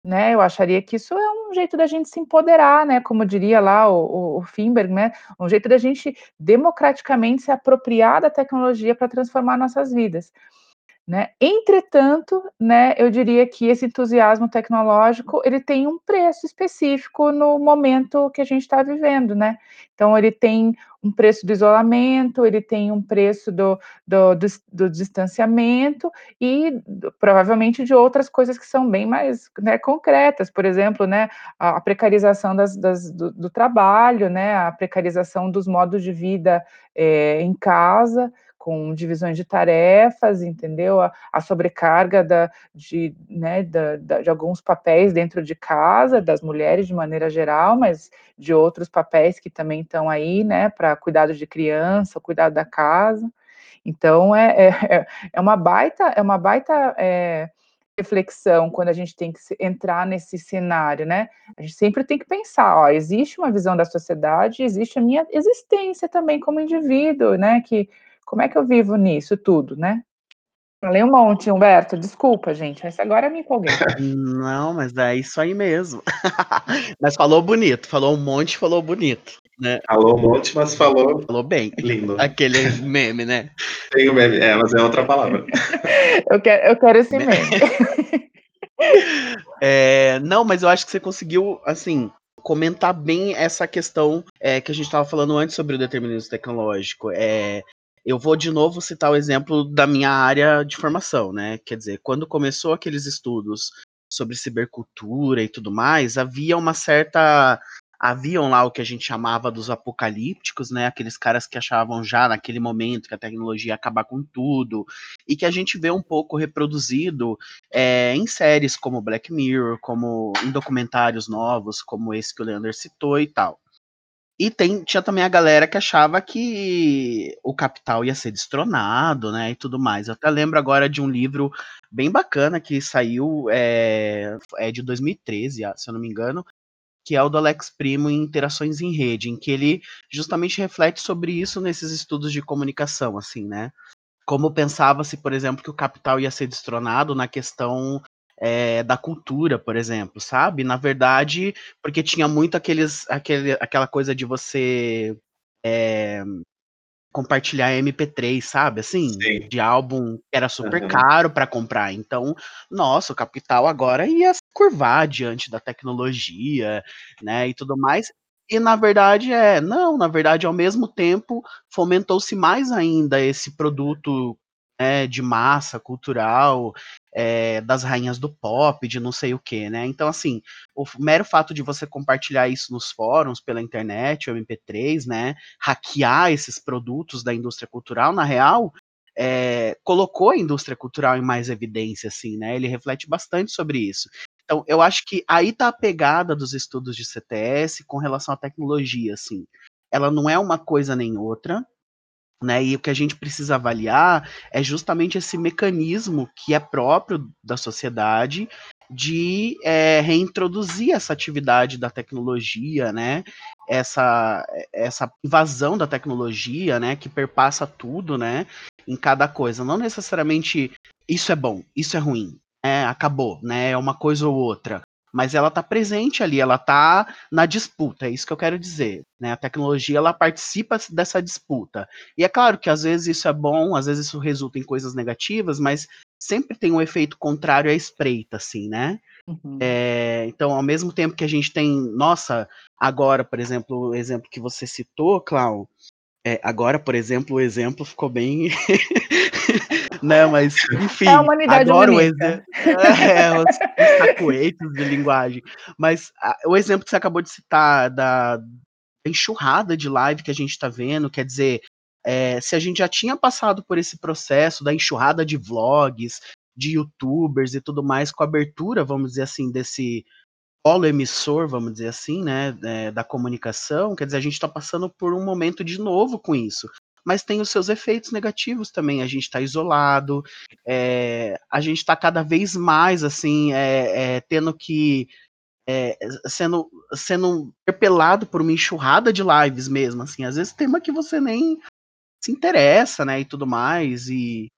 né? Eu acharia que isso é um jeito da gente se empoderar, né? Como diria lá o, o, Finberg, né? Um jeito da gente democraticamente se apropriar da tecnologia para transformar nossas vidas. Né? Entretanto, né, eu diria que esse entusiasmo tecnológico ele tem um preço específico no momento que a gente está vivendo, né? Então ele tem um preço do isolamento, ele tem um preço do, do, do, do distanciamento e provavelmente de outras coisas que são bem mais né, concretas, por exemplo, né, a, precarização das, das do, trabalho, né, a precarização dos modos de vida é, em casa, com divisões de tarefas, entendeu? A, a sobrecarga da, de, né, da, da, de alguns papéis dentro de casa, das mulheres de maneira geral, mas de outros papéis que também estão aí, né, para cuidado de criança, cuidado da casa. Então, é, é, é uma baita, é uma baita é, reflexão quando a gente tem que entrar nesse cenário, né? A gente sempre tem que pensar, ó, existe uma visão da sociedade, existe a minha existência também como indivíduo, né? Que como é que eu vivo nisso tudo, né? Falei um monte, Humberto, desculpa, gente, mas agora me empolguei. Não, mas é isso aí mesmo. mas falou bonito, falou um monte, falou bonito. Né? Falou um monte, mas falou. Falou bem. Lindo. Aquele meme, né? Tem o meme, é, mas é outra palavra. eu, quero, eu quero esse meme. é, não, mas eu acho que você conseguiu, assim, comentar bem essa questão é, que a gente estava falando antes sobre o determinismo tecnológico. É, eu vou de novo citar o exemplo da minha área de formação, né? Quer dizer, quando começou aqueles estudos sobre cibercultura e tudo mais, havia uma certa haviam lá o que a gente chamava dos apocalípticos, né? Aqueles caras que achavam já naquele momento que a tecnologia ia acabar com tudo, e que a gente vê um pouco reproduzido é, em séries como Black Mirror, como em documentários novos, como esse que o Leander citou e tal. E tem, tinha também a galera que achava que o capital ia ser destronado, né, e tudo mais. Eu até lembro agora de um livro bem bacana que saiu, é, é de 2013, ah, se eu não me engano, que é o do Alex Primo em Interações em Rede, em que ele justamente reflete sobre isso nesses estudos de comunicação, assim, né? Como pensava-se, por exemplo, que o capital ia ser destronado na questão é, da cultura, por exemplo, sabe? Na verdade, porque tinha muito aqueles, aquele, aquela coisa de você é, compartilhar MP3, sabe? Assim, Sim. de álbum que era super uhum. caro para comprar. Então, nossa, o capital agora ia se curvar diante da tecnologia, né? E tudo mais. E na verdade é, não, na verdade, ao mesmo tempo, fomentou-se mais ainda esse produto é, de massa cultural, é, das rainhas do pop, de não sei o que, né? Então, assim, o mero fato de você compartilhar isso nos fóruns, pela internet, o MP3, né? Hackear esses produtos da indústria cultural, na real, é, colocou a indústria cultural em mais evidência, assim, né? Ele reflete bastante sobre isso. Então, eu acho que aí tá a pegada dos estudos de CTS com relação à tecnologia, assim. Ela não é uma coisa nem outra, né? E o que a gente precisa avaliar é justamente esse mecanismo que é próprio da sociedade de é, reintroduzir essa atividade da tecnologia, né? Essa, essa invasão da tecnologia, né? Que perpassa tudo, né? Em cada coisa. Não necessariamente isso é bom, isso é ruim, é, acabou, né? É uma coisa ou outra. Mas ela está presente ali, ela está na disputa, é isso que eu quero dizer. Né? A tecnologia ela participa dessa disputa. E é claro que às vezes isso é bom, às vezes isso resulta em coisas negativas, mas sempre tem um efeito contrário à espreita, assim, né? Uhum. É, então, ao mesmo tempo que a gente tem, nossa, agora, por exemplo, o exemplo que você citou, Clau, é, agora, por exemplo, o exemplo ficou bem. né, mas, enfim. É adoro o exemplo. É, os, os de linguagem. Mas a, o exemplo que você acabou de citar da enxurrada de live que a gente está vendo, quer dizer, é, se a gente já tinha passado por esse processo da enxurrada de vlogs, de youtubers e tudo mais, com a abertura, vamos dizer assim, desse polo emissor, vamos dizer assim, né, é, da comunicação, quer dizer, a gente está passando por um momento de novo com isso. Mas tem os seus efeitos negativos também. A gente está isolado, é, a gente está cada vez mais assim, é, tendo que é, sendo sendo interpelado por uma enxurrada de lives mesmo, assim, às vezes tema que você nem se interessa, né, e tudo mais, e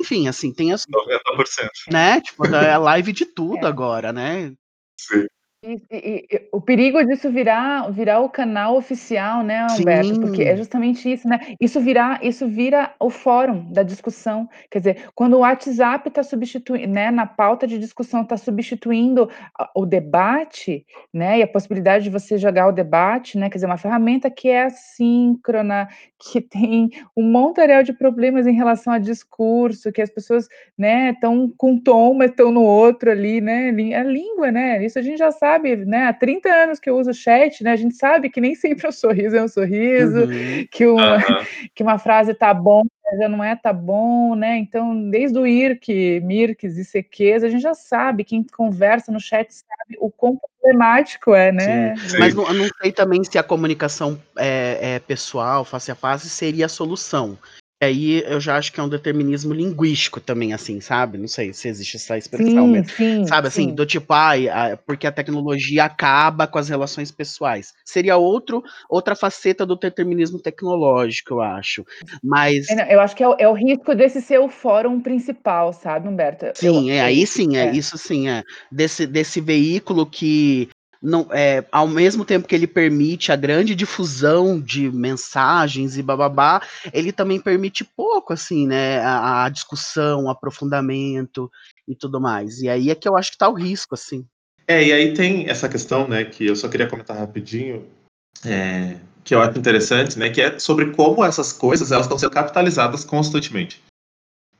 enfim, assim, tem as 90%. Né, tipo, é a live de tudo é. agora, né? Sim. E, e, e, o perigo disso virar, virar o canal oficial, né, Humberto? Sim. Porque é justamente isso, né? Isso virar, isso vira o fórum da discussão. Quer dizer, quando o WhatsApp está substituindo, né, na pauta de discussão está substituindo o debate, né, e a possibilidade de você jogar o debate, né? Quer dizer, uma ferramenta que é assíncrona, que tem um montarial de problemas em relação a discurso, que as pessoas, né, estão com um tom, mas estão no outro ali, né? A língua, né? Isso a gente já sabe sabe, né? Há 30 anos que eu uso o chat, né? A gente sabe que nem sempre um sorriso é um sorriso, uhum. que, uma, uhum. que uma frase tá bom, já não é tá bom, né? Então, desde o IRC, MIRCs e CQs, a gente já sabe, quem conversa no chat sabe o quão problemático é, né? Sim. Sim. Mas não, não, sei também se a comunicação é, é, pessoal, face a face, seria a solução aí eu já acho que é um determinismo linguístico também, assim, sabe? Não sei se existe essa expressão sim, mesmo. Sim, sabe, assim, sim. do tipo, ai, porque a tecnologia acaba com as relações pessoais. Seria outro, outra faceta do determinismo tecnológico, eu acho. Mas. É, eu acho que é o, é o, risco desse ser o fórum principal, sabe, Humberto? Sim, eu, é, aí sim, é, é, isso sim, é. Desse, desse veículo que não, é, ao mesmo tempo que ele permite a grande difusão de mensagens e bababá, ele também permite pouco, assim, né, a, a discussão, o aprofundamento e tudo mais. E aí é que eu acho que tá o risco, assim. É, e aí tem essa questão, né, que eu só queria comentar rapidinho, é, que eu acho interessante, né, que é sobre como essas coisas elas estão sendo capitalizadas constantemente.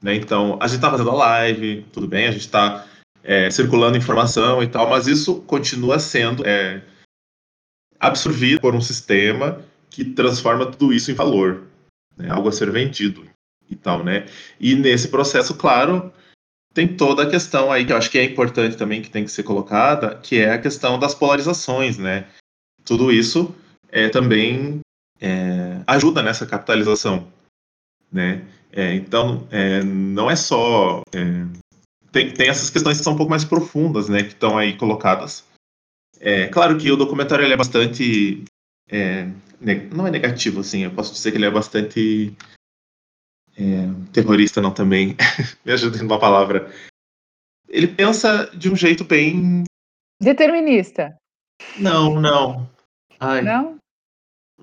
Né? Então, a gente está fazendo a live, tudo bem, a gente está é, circulando informação e tal, mas isso continua sendo é, absorvido por um sistema que transforma tudo isso em valor, né, algo a ser vendido e tal, né? E nesse processo, claro, tem toda a questão aí que eu acho que é importante também que tem que ser colocada, que é a questão das polarizações, né? Tudo isso é também é, ajuda nessa capitalização, né? É, então, é, não é só é, tem, tem essas questões que são um pouco mais profundas, né, que estão aí colocadas. É claro que o documentário ele é bastante é, não é negativo, assim, eu posso dizer que ele é bastante é, terrorista, não também. Me ajuda em uma palavra. Ele pensa de um jeito bem determinista. Não, não. Ai. Não?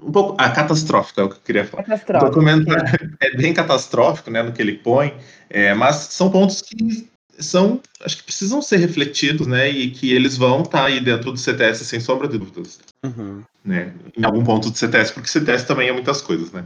Um pouco. Ah, catastrófico é o que eu queria falar. O documentário é. é bem catastrófico, né, no que ele põe, é, mas são pontos que são, acho que precisam ser refletidos, né, e que eles vão estar tá aí dentro do CTS sem sombra de dúvidas, uhum. né, em algum ponto do CTS, porque CTS também é muitas coisas, né.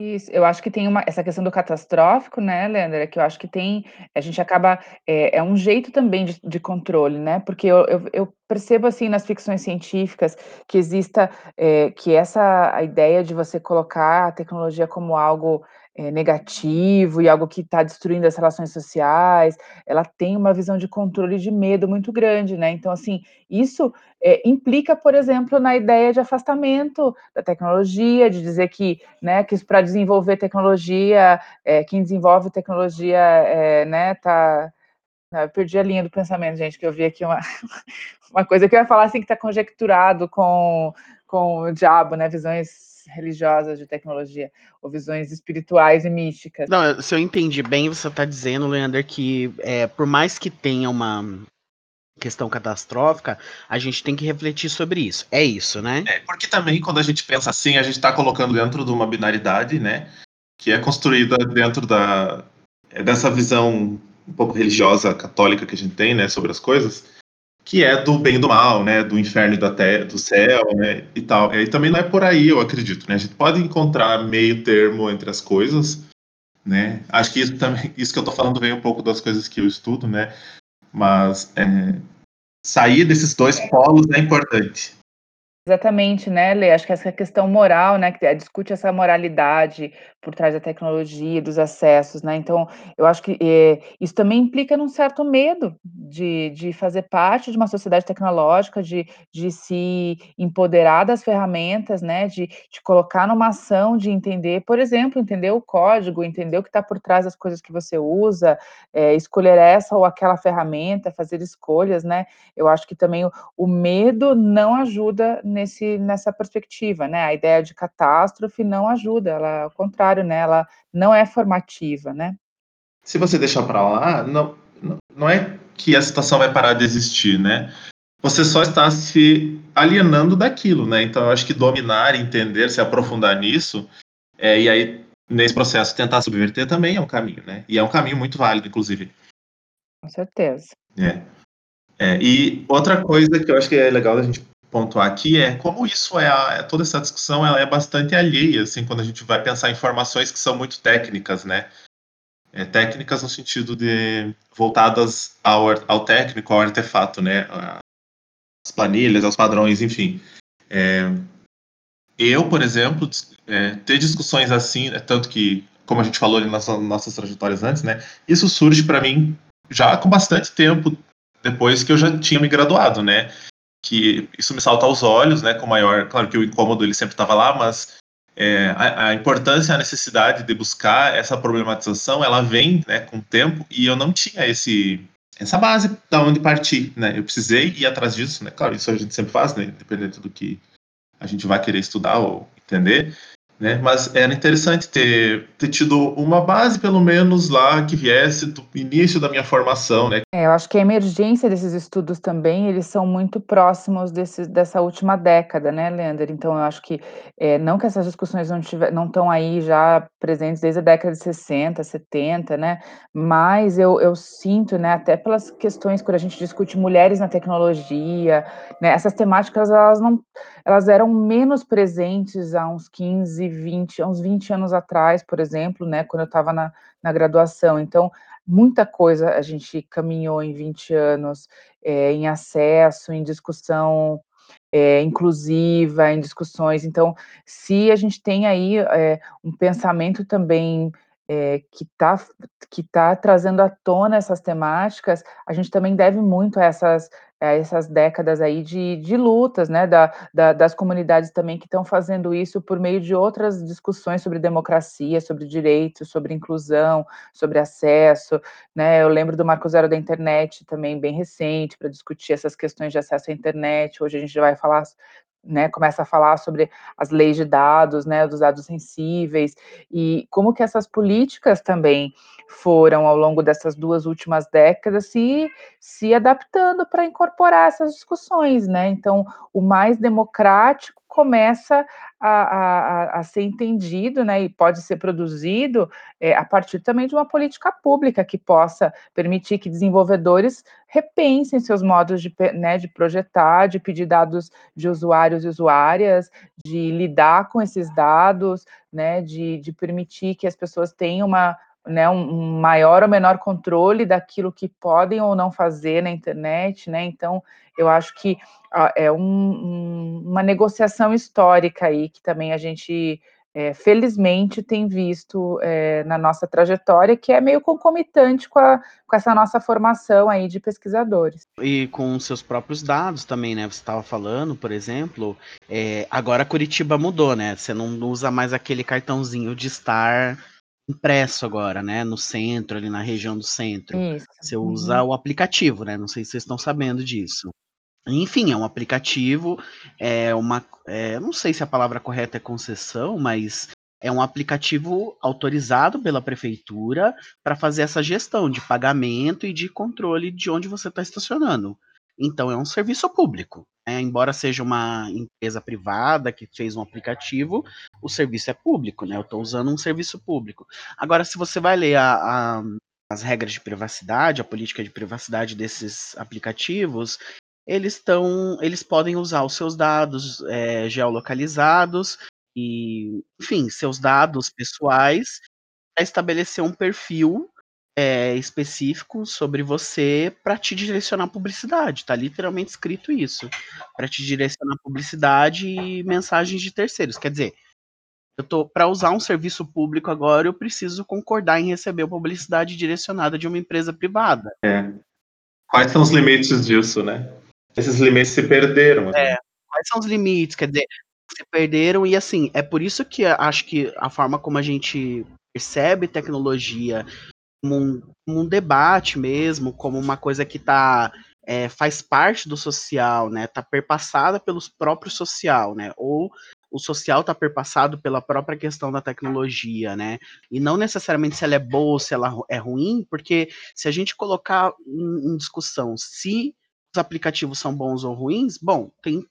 Isso, eu acho que tem uma, essa questão do catastrófico, né, Leandra, que eu acho que tem, a gente acaba, é, é um jeito também de, de, controle, né, porque eu, eu, eu, percebo, assim, nas ficções científicas, que exista, é, que essa, a ideia de você colocar a tecnologia como algo é, negativo e algo que está destruindo as relações sociais, ela tem uma visão de controle de medo muito grande, né? Então, assim, isso é, implica, por exemplo, na ideia de afastamento da tecnologia, de dizer que, né, que para desenvolver tecnologia, é, quem desenvolve tecnologia, é, né, tá Não, eu perdi a linha do pensamento, gente, que eu vi aqui uma, uma coisa que eu ia falar assim que está conjecturado com, com o diabo, né? Visões religiosas de tecnologia, ou visões espirituais e místicas. Não, se eu entendi bem, você está dizendo, Leander, que é, por mais que tenha uma questão catastrófica, a gente tem que refletir sobre isso. É isso, né? É, porque também quando a gente pensa assim, a gente está colocando dentro de uma binaridade, né? Que é construída dentro da, é dessa visão um pouco religiosa católica que a gente tem, né, sobre as coisas, que é do bem e do mal, né, do inferno e da terra, do céu, né, e tal. E também não é por aí, eu acredito, né? A gente pode encontrar meio termo entre as coisas, né? Acho que isso também, isso que eu tô falando vem um pouco das coisas que eu estudo, né? Mas é, sair desses dois polos é importante. Exatamente, né, Lê? Acho que essa questão moral, né, que discute essa moralidade por trás da tecnologia, dos acessos, né? Então, eu acho que eh, isso também implica num certo medo de, de fazer parte de uma sociedade tecnológica, de, de se empoderar das ferramentas, né? De, de colocar numa ação, de entender, por exemplo, entender o código, entender o que está por trás das coisas que você usa, é, escolher essa ou aquela ferramenta, fazer escolhas, né? Eu acho que também o, o medo não ajuda nesse, nessa perspectiva, né? A ideia de catástrofe não ajuda, ela, ao contrário, né? Ela não é formativa, né? Se você deixar para lá, não, não é que a situação vai parar de existir, né? Você só está se alienando daquilo, né? Então, eu acho que dominar, entender, se aprofundar nisso, é, e aí, nesse processo, tentar subverter também é um caminho, né? E é um caminho muito válido, inclusive. Com certeza. É. é e outra coisa que eu acho que é legal a gente pontuar aqui é como isso é, a, é, toda essa discussão ela é bastante alheia assim quando a gente vai pensar em informações que são muito técnicas né? É, técnicas no sentido de voltadas ao, ao técnico ao artefato né? As planilhas aos padrões enfim. É, eu por exemplo é, ter discussões assim é tanto que como a gente falou nas nossas trajetórias antes né? Isso surge para mim já com bastante tempo depois que eu já tinha me graduado né que isso me salta aos olhos, né, com maior, claro que o incômodo ele sempre estava lá, mas é, a, a, importância, a necessidade de buscar essa problematização, ela vem, né, com o tempo, e eu não tinha esse essa base da onde partir, né, eu precisei ir atrás disso, né, claro, isso a gente sempre faz, né, independente do que a gente vai querer estudar ou entender, né? Mas era interessante ter, ter tido uma base, pelo menos, lá que viesse do início da minha formação, né? É, eu acho que a emergência desses estudos também, eles são muito próximos desse, dessa última década, né, Leander? Então, eu acho que, é, não que essas discussões não tiver, não estão aí já presentes desde a década de 60, 70, né? Mas eu, eu sinto, né, até pelas questões quando a gente discute mulheres na tecnologia, né, essas temáticas, elas não, elas eram menos presentes há uns 15, 20, uns 20 anos atrás, por exemplo, né, quando eu estava na, na graduação. Então, muita coisa a gente caminhou em 20 anos é, em acesso, em discussão é, inclusiva, em discussões. Então, se a gente tem aí é, um pensamento também é, que está que tá trazendo à tona essas temáticas, a gente também deve muito a essas é, essas décadas aí de, de lutas, né, da, da, das comunidades também que estão fazendo isso por meio de outras discussões sobre democracia, sobre direitos, sobre inclusão, sobre acesso, né, eu lembro do Marco Zero da Internet também, bem recente, para discutir essas questões de acesso à internet, hoje a gente vai falar né, começa a falar sobre as leis de dados, né, dos dados sensíveis, e como que essas políticas também foram, ao longo dessas duas últimas décadas, se, se adaptando para incorporar essas discussões, né? Então, o mais democrático começa a, a, a, ser entendido, né, e pode ser produzido é, a partir também de uma política pública que possa permitir que desenvolvedores repensem seus modos de, né, de projetar, de pedir dados de usuários e usuárias, de lidar com esses dados, né, de, de permitir que as pessoas tenham uma, né, um maior ou menor controle daquilo que podem ou não fazer na internet, né? Então, eu acho que ó, é um, uma negociação histórica aí que também a gente é, felizmente tem visto é, na nossa trajetória, que é meio concomitante com, a, com essa nossa formação aí de pesquisadores. E com seus próprios dados também, né? Você estava falando, por exemplo, é, agora Curitiba mudou, né? Você não usa mais aquele cartãozinho de estar impresso agora, né? No centro, ali na região do centro. Isso. Você usa uhum. o aplicativo, né? Não sei se vocês estão sabendo disso. Enfim, é um aplicativo, é uma. É, não sei se a palavra correta é concessão, mas é um aplicativo autorizado pela prefeitura para fazer essa gestão de pagamento e de controle de onde você está estacionando. Então, é um serviço público. Né? Embora seja uma empresa privada que fez um aplicativo, o serviço é público, né? Eu estou usando um serviço público. Agora, se você vai ler a, a, as regras de privacidade, a política de privacidade desses aplicativos, eles estão, eles podem usar os seus dados é, geolocalizados e, enfim, seus dados pessoais para estabelecer um perfil é, específico sobre você para te direcionar publicidade. Tá literalmente escrito isso. Para te direcionar publicidade e mensagens de terceiros. Quer dizer, eu tô para usar um serviço público agora, eu preciso concordar em receber publicidade direcionada de uma empresa privada. É. Quais são os limites disso, né? Esses limites se perderam. Né? É. Quais são os limites? Quer dizer, se perderam e assim, é por isso que acho que a forma como a gente percebe tecnologia um, um debate mesmo, como uma coisa que tá é, faz parte do social, né? Tá perpassada pelo próprio social, né? Ou o social está perpassado pela própria questão da tecnologia, né? E não necessariamente se ela é boa ou se ela é ruim, porque se a gente colocar em discussão se os aplicativos são bons ou ruins, bom, tem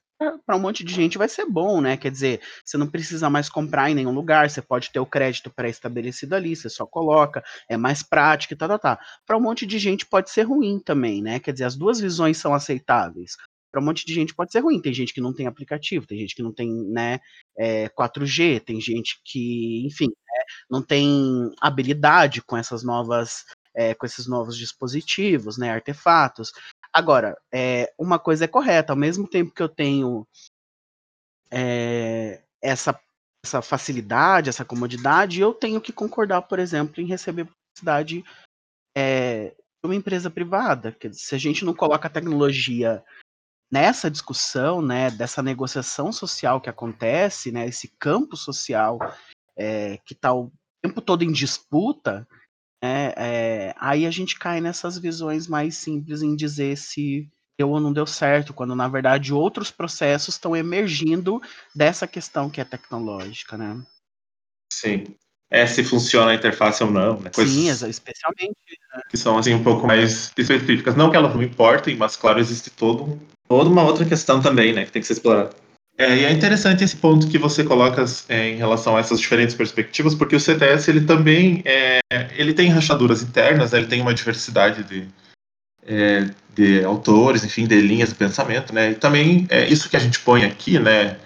para um monte de gente vai ser bom, né? Quer dizer, você não precisa mais comprar em nenhum lugar, você pode ter o crédito pré-estabelecido ali, você só coloca, é mais prático e tá, tá, tá. Para um monte de gente pode ser ruim também, né? Quer dizer, as duas visões são aceitáveis. Para um monte de gente pode ser ruim. Tem gente que não tem aplicativo, tem gente que não tem, né, é, 4G, tem gente que, enfim, né, não tem habilidade com essas novas, é, com esses novos dispositivos, né, artefatos. Agora, é, uma coisa é correta, ao mesmo tempo que eu tenho é, essa, essa facilidade, essa comodidade, eu tenho que concordar, por exemplo, em receber publicidade é, de uma empresa privada. Se a gente não coloca a tecnologia nessa discussão, né, dessa negociação social que acontece, né, esse campo social é, que está o tempo todo em disputa, é, é, aí a gente cai nessas visões mais simples em dizer se deu ou não deu certo, quando na verdade outros processos estão emergindo dessa questão que é tecnológica, né? Sim. É se funciona a interface ou não, né? Coisas Sim, especialmente. Né? Que são assim um pouco mais específicas. Não que elas não importem, mas claro, existe todo, toda uma outra questão também, né? Que tem que ser explorada. É, e é interessante esse ponto que você coloca é, em relação a essas diferentes perspectivas, porque o CTS ele também é, ele tem rachaduras internas, né, ele tem uma diversidade de, é, de autores, enfim, de linhas de pensamento, né? E também é isso que a gente põe aqui, né?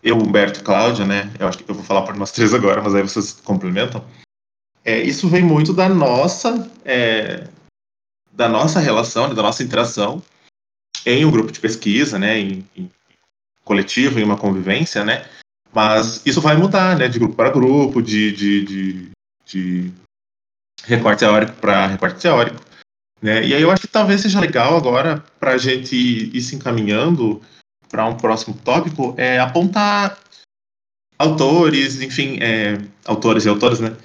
Eu, Humberto Cláudia, né? Eu acho que eu vou falar por nós três agora, mas aí vocês complementam. É, isso vem muito da nossa é, da nossa relação, né, da nossa interação em um grupo de pesquisa, né? Em, em coletivo, em uma convivência, né? Mas isso vai mudar, né? De grupo para grupo, de, de, de, de recorte teórico para recorte teórico. Né? E aí eu acho que talvez seja legal agora para a gente ir, ir se encaminhando para um próximo tópico, é apontar autores, enfim, é, autores e autoras, né?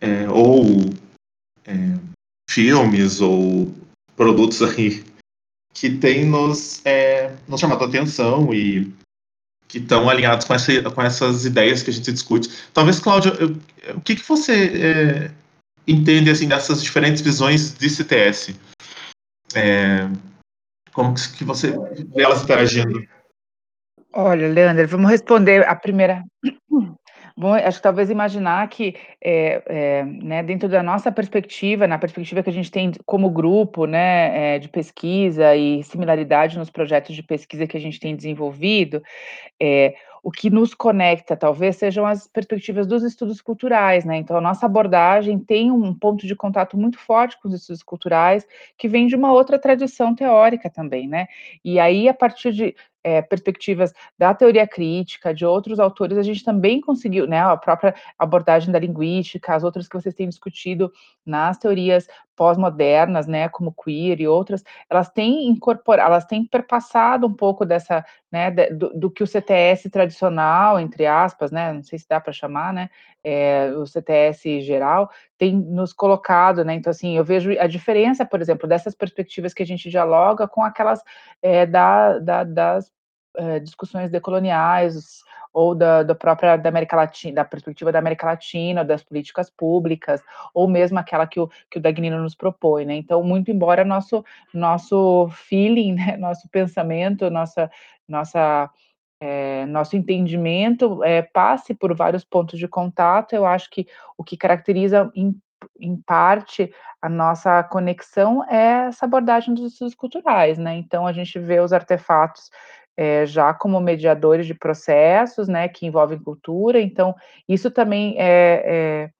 É, ou é, filmes ou produtos aí que tem nos, é, nos chamado a atenção e que estão alinhados com, essa, com essas ideias que a gente discute. Talvez, Cláudio, o que, que você é, entende assim dessas diferentes visões de CTS? É, como que você vê elas interagindo? Olha, Leandro, vamos responder a primeira Bom, acho que talvez imaginar que, é, é, né, dentro da nossa perspectiva, na perspectiva que a gente tem como grupo, né, é, de pesquisa e similaridade nos projetos de pesquisa que a gente tem desenvolvido, o que nos conecta, talvez, sejam as perspectivas dos estudos culturais, né? Então, a nossa abordagem tem um ponto de contato muito forte com os estudos culturais, que vem de uma outra tradição teórica também, né? E aí, a partir de, é, perspectivas da teoria crítica, de outros autores, a gente também conseguiu, né, a própria abordagem da linguística, as outras que vocês têm discutido nas teorias pós-modernas, né, como queer e outras, elas têm incorporado, elas têm perpassado um pouco dessa, né, do, do, que o CTS tradicional, entre aspas, né, não sei se dá para chamar, né, é, o CTS geral, tem nos colocado, né, então assim, eu vejo a diferença, por exemplo, dessas perspectivas que a gente dialoga com aquelas é, da, da, das é, discussões decoloniais, ou da, da, própria da América Latina, da perspectiva da América Latina, das políticas públicas, ou mesmo aquela que o, que o Dagnino nos propõe, né? Então, muito embora nosso, nosso feeling, né, nosso pensamento, nossa, nossa, é, nosso entendimento é, passe por vários pontos de contato, eu acho que o que caracteriza em, em parte a nossa conexão é essa abordagem dos estudos culturais, né? Então a gente vê os artefatos é, já como mediadores de processos, né, que envolvem cultura, então isso também é, é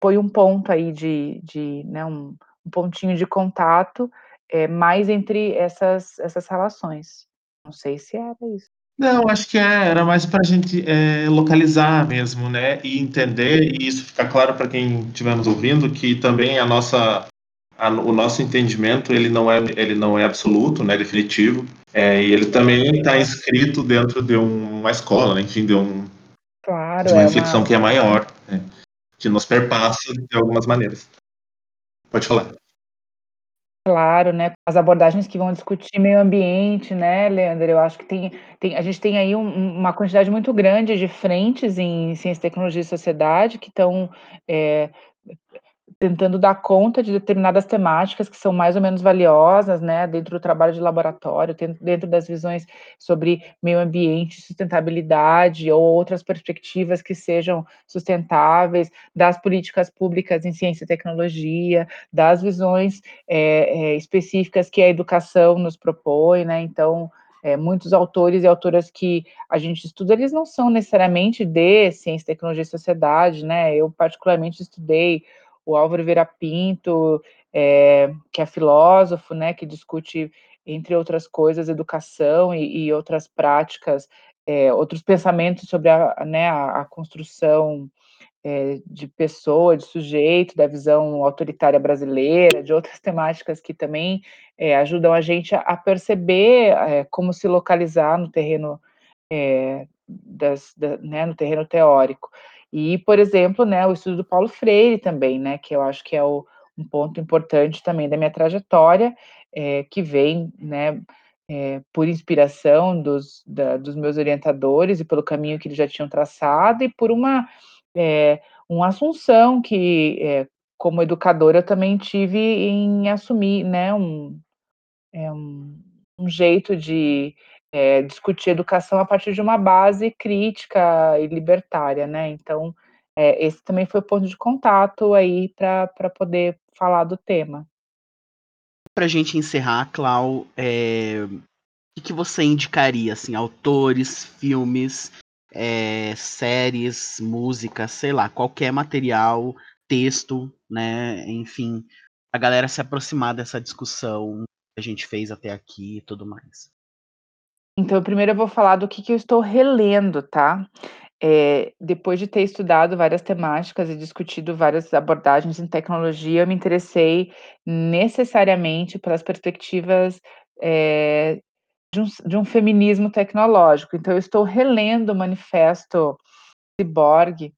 põe um ponto aí de, de né, um, um pontinho de contato é, mais entre essas, essas relações. Não sei se era isso. Não, acho que é, era mais para a gente é, localizar mesmo, né? E entender, e isso ficar claro para quem estiver nos ouvindo, que também a nossa, a, o nosso entendimento ele não é, ele não é absoluto, né? Definitivo. É, e ele também está inscrito dentro de uma escola, né? enfim, de, um, claro, de uma é reflexão uma... que é maior, né? que nos perpassa de algumas maneiras. Pode falar. Claro, né? As abordagens que vão discutir meio ambiente, né, Leandro? Eu acho que tem, tem a gente tem aí um, uma quantidade muito grande de frentes em ciência, tecnologia e sociedade que estão é, tentando dar conta de determinadas temáticas que são mais ou menos valiosas, né, dentro do trabalho de laboratório, dentro das visões sobre meio ambiente, sustentabilidade ou outras perspectivas que sejam sustentáveis, das políticas públicas em ciência e tecnologia, das visões é, é, específicas que a educação nos propõe, né, então é, muitos autores e autoras que a gente estuda, eles não são necessariamente de ciência, tecnologia e sociedade, né? Eu particularmente estudei o Álvaro Vera Pinto, é, que é filósofo, né, que discute, entre outras coisas, educação e, e outras práticas, é, outros pensamentos sobre a, né, a, a construção é, de pessoa, de sujeito, da visão autoritária brasileira, de outras temáticas que também é, ajudam a gente a, perceber é, como se localizar no terreno das, da, né, no terreno teórico. E, por exemplo, né, o estudo do Paulo Freire também, né, que eu acho que é o, um ponto importante também da minha trajetória, é, que vem, né, é, por inspiração dos, da, dos meus orientadores e pelo caminho que eles já tinham traçado e por uma, é, uma assunção que, como educadora, eu também tive em assumir, né, um, é, um, um jeito de é, discutir educação a partir de uma base crítica e libertária, né? Então, é, esse também foi o ponto de contato aí para poder falar do tema. Para a gente encerrar, Clau, é, o que, você indicaria, assim, autores, filmes, é, séries, música, sei lá, qualquer material, texto, né, enfim, a galera se aproximar dessa discussão que a gente fez até aqui e tudo mais. Então, primeiro eu vou falar do que, que eu estou relendo, tá? É, depois de ter estudado várias temáticas e discutido várias abordagens em tecnologia, eu me interessei necessariamente pelas perspectivas é, de, um, de, um, feminismo tecnológico. Então, eu estou relendo o manifesto Cyborg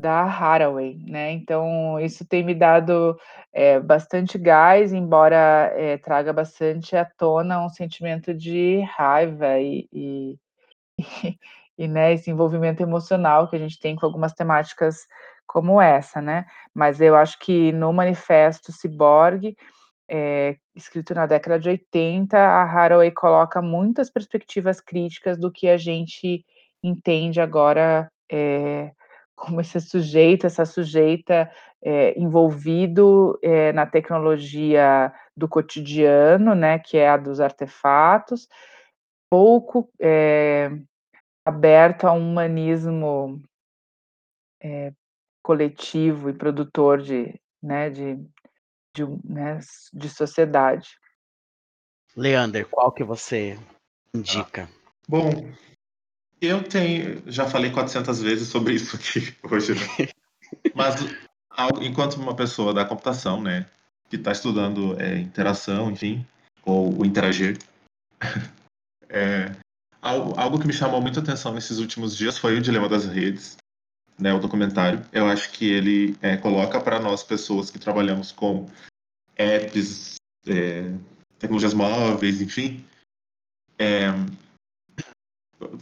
da Haraway, né? Então, isso tem me dado é, bastante gás, embora é, traga bastante à tona um sentimento de raiva e, e, e, e né, esse envolvimento emocional que a gente tem com algumas temáticas como essa, né? Mas eu acho que no manifesto Cyborg, é, escrito na década de 80, a Haraway coloca muitas perspectivas críticas do que a gente entende agora é, como esse sujeito, essa sujeita é, envolvido é, na tecnologia do cotidiano, né, que é a dos artefatos, pouco é, aberto a um humanismo coletivo e produtor de, né, de, de, né, de sociedade. Leander, qual que você Indica. Bom, eu tenho, já falei 400 vezes sobre isso aqui hoje, né? mas enquanto uma pessoa da computação, né, que está estudando é, interação, enfim, ou, interagir, é, algo, algo que me chamou muita atenção nesses últimos dias foi o Dilema das Redes, né, o documentário. Eu acho que ele é, coloca para nós, pessoas que trabalhamos com apps, é, tecnologias móveis, enfim, é,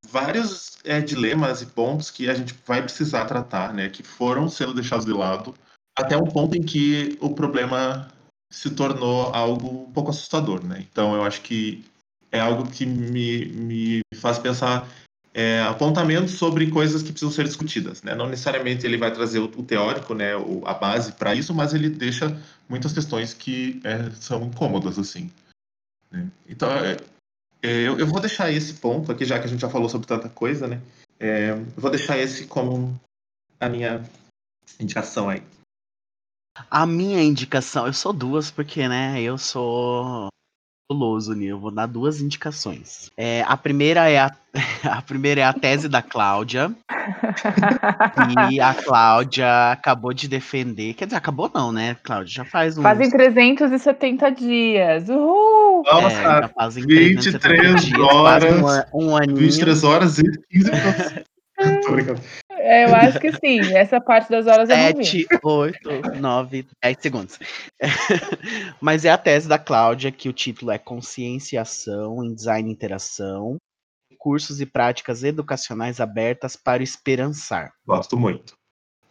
vários é, dilemas e pontos que a gente vai precisar tratar, né, que foram sendo deixados de lado até um ponto em que o problema se tornou algo um pouco assustador, né? Então eu acho que é algo que me, me faz pensar é, apontamentos sobre coisas que precisam ser discutidas, né? Não necessariamente ele vai trazer o, o teórico, né, o, a base para isso, mas ele deixa muitas questões que é, são incômodas, assim. Né? Então é, eu, eu, vou deixar esse ponto aqui, já que a gente já falou sobre tanta coisa, né? É, eu vou deixar esse como a minha indicação aí. A minha indicação, eu sou duas, porque, né, eu sou guloso, né? Eu vou dar duas indicações. É, a primeira é a, a primeira é a tese da Cláudia. e a Cláudia acabou de defender. Quer dizer, acabou não, né, Cláudia? Já faz uns... Fazem 370 dias. Uhul! Nossa, é, já fazem 23 dias, horas. Um, um aninho. 23 horas e 15 minutos. É, eu acho que sim. Essa parte das horas é 7, 8, 9, 10 segundos. Mas é a tese da Cláudia, que o título é Conscienciação em Design e Interação, cursos e práticas educacionais abertas para esperançar. Gosto muito.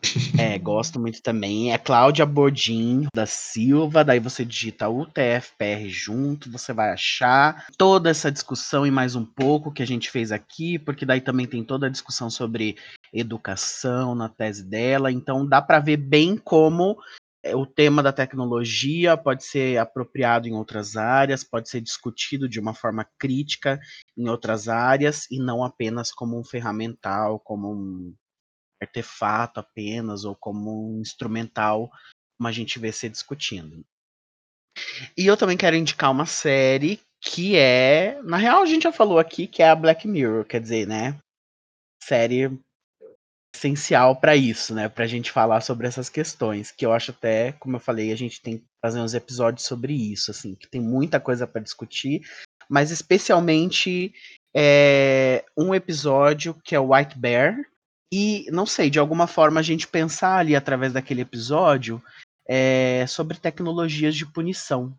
É, gosto muito também. É Cláudia Bordim da Silva. Daí você digita UTFPR junto, você vai achar toda essa discussão e mais um pouco que a gente fez aqui, porque daí também tem toda a discussão sobre educação na tese dela. Então dá para ver bem como é, o tema da tecnologia pode ser apropriado em outras áreas, pode ser discutido de uma forma crítica em outras áreas e não apenas como um ferramental, como um artefato apenas ou como um instrumental, como a gente vê ser discutindo. E eu também quero indicar uma série que é, na real a gente já falou aqui que é a Black Mirror, quer dizer, né? Série essencial para isso, né? Para a gente falar sobre essas questões, que eu acho até, como eu falei, a gente tem que fazer uns episódios sobre isso, assim, que tem muita coisa para discutir, mas especialmente é, um episódio que é o White Bear, e, não sei, de alguma forma a gente pensar ali através daquele episódio é, sobre tecnologias de punição.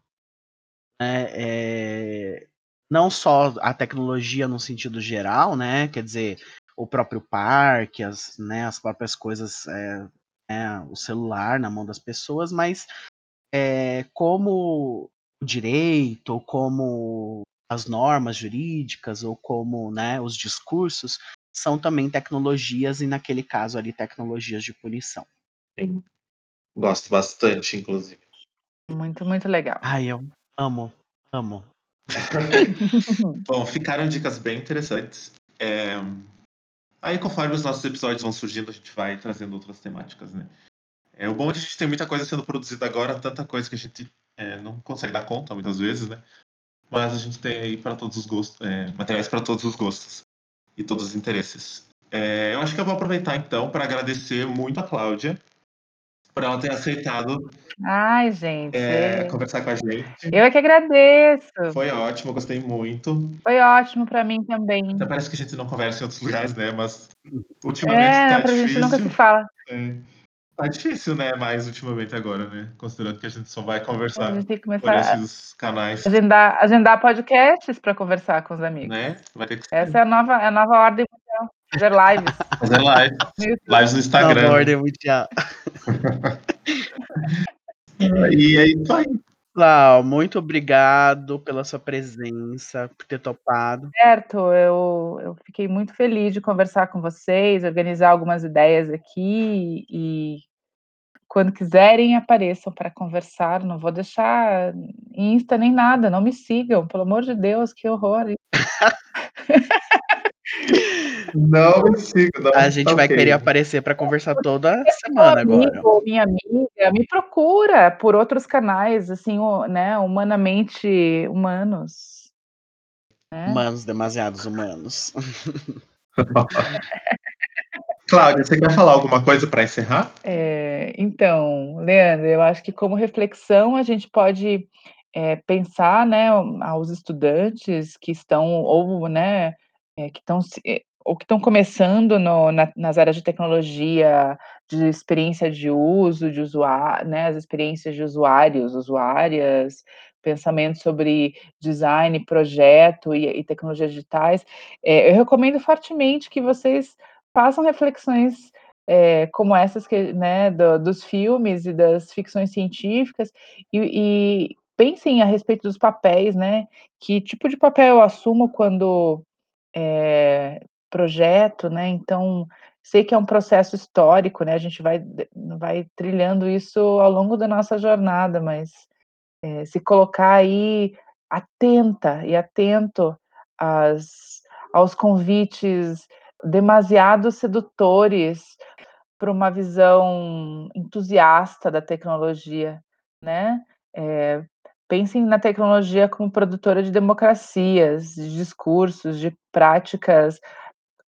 Né? É, não só a tecnologia no sentido geral, né? Quer dizer, o próprio parque, as, né, as próprias coisas, é, é, o celular na mão das pessoas, mas é, como o direito, ou como as normas jurídicas, ou como né, os discursos são também tecnologias, e naquele caso ali, tecnologias de punição. Sim. Gosto bastante, inclusive. Muito, muito legal. Ai, eu amo, amo. Bom, ficaram dicas bem interessantes. É... Aí, conforme os nossos episódios vão surgindo, a gente vai trazendo outras temáticas, né? É, o bom é que a gente tem muita coisa sendo produzida agora, tanta coisa que a gente é, não consegue dar conta muitas vezes, né? Mas a gente tem aí para todos os gostos, é, materiais para todos os gostos e todos os interesses. É, eu acho que eu vou aproveitar então para agradecer muito a Cláudia por ela ter aceitado Ai, gente. É, conversar com a gente. Eu é que agradeço. Foi ótimo, gostei muito. Foi ótimo para mim também. Até parece que a gente não conversa em outros lugares, né? Mas ultimamente é, tá difícil. gente nunca se fala. É. Tá difícil, né? Mais ultimamente agora, né? Considerando que a gente só vai conversar a gente tem que começar por esses canais. Agendar, agendar podcasts para conversar com os amigos. Né? Vai ter que Essa é a nova, é a nova ordem mundial. Fazer lives. Fazer lives. lives no Instagram. Nova ordem mundial. e é isso aí. Lau, muito obrigado pela sua presença, por ter topado. Certo, eu, eu fiquei muito feliz de conversar com vocês, organizar algumas ideias aqui e quando quiserem apareçam para conversar. Não vou deixar Insta nem nada, não me sigam, pelo amor de Deus, que horror. Não me siga, não. A gente vai querer aparecer para conversar toda semana amigo, agora. Minha amiga, me procura por outros canais, assim, né, humanamente humanos. Né? Humanos, demasiados humanos. Cláudia, você quer falar alguma coisa para encerrar? É, então, Leandro, eu acho que como reflexão a gente pode é, pensar, né, aos estudantes que estão ou, né, é, que estão é, ou que estão começando no, na, nas áreas de tecnologia, de experiência de uso, de usuário, né, as experiências de usuários, usuárias, pensamento sobre design, projeto e, e tecnologias digitais. É, eu recomendo fortemente que vocês façam reflexões é, como essas que, né, do, dos filmes e das ficções científicas e, e, pensem a respeito dos papéis, né? Que tipo de papel eu assumo quando é, projeto, né? Então sei que é um processo histórico, né? A gente vai vai trilhando isso ao longo da nossa jornada, mas é, se colocar aí atenta e atento às, aos convites demasiado sedutores para uma visão entusiasta da tecnologia, né? É, pensem na tecnologia como produtora de democracias, de discursos, de práticas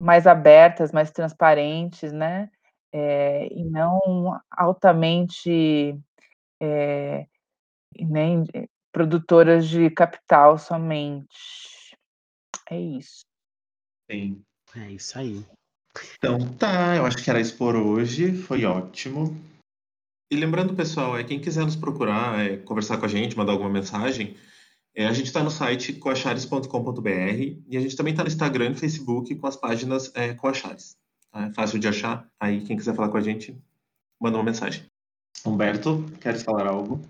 mais abertas, mais transparentes, né? É, e não altamente é, nem produtoras de capital somente. É isso. Sim. É isso aí. Então tá, eu acho que era isso por hoje. Foi ótimo. E lembrando, pessoal, é quem quiser nos procurar, é, conversar com a gente, mandar alguma mensagem, é, a gente está no site coachares.com.br e a gente também está no Instagram e Facebook com as páginas é, Coachares. Tá? É fácil de achar. Aí, quem quiser falar com a gente, manda uma mensagem. Humberto, queres falar algo?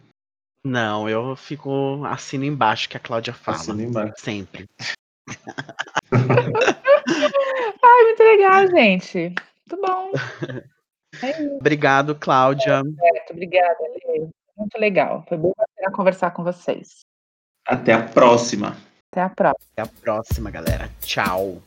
Não, eu fico assino embaixo que a Cláudia fala. Assino embaixo. Sempre. Muito legal, gente. Muito bom. É Obrigado, Cláudia. É, obrigada, Lê. Muito legal. Foi bom conversar com vocês. Até a próxima. Até a próxima. Até a próxima, galera. Tchau.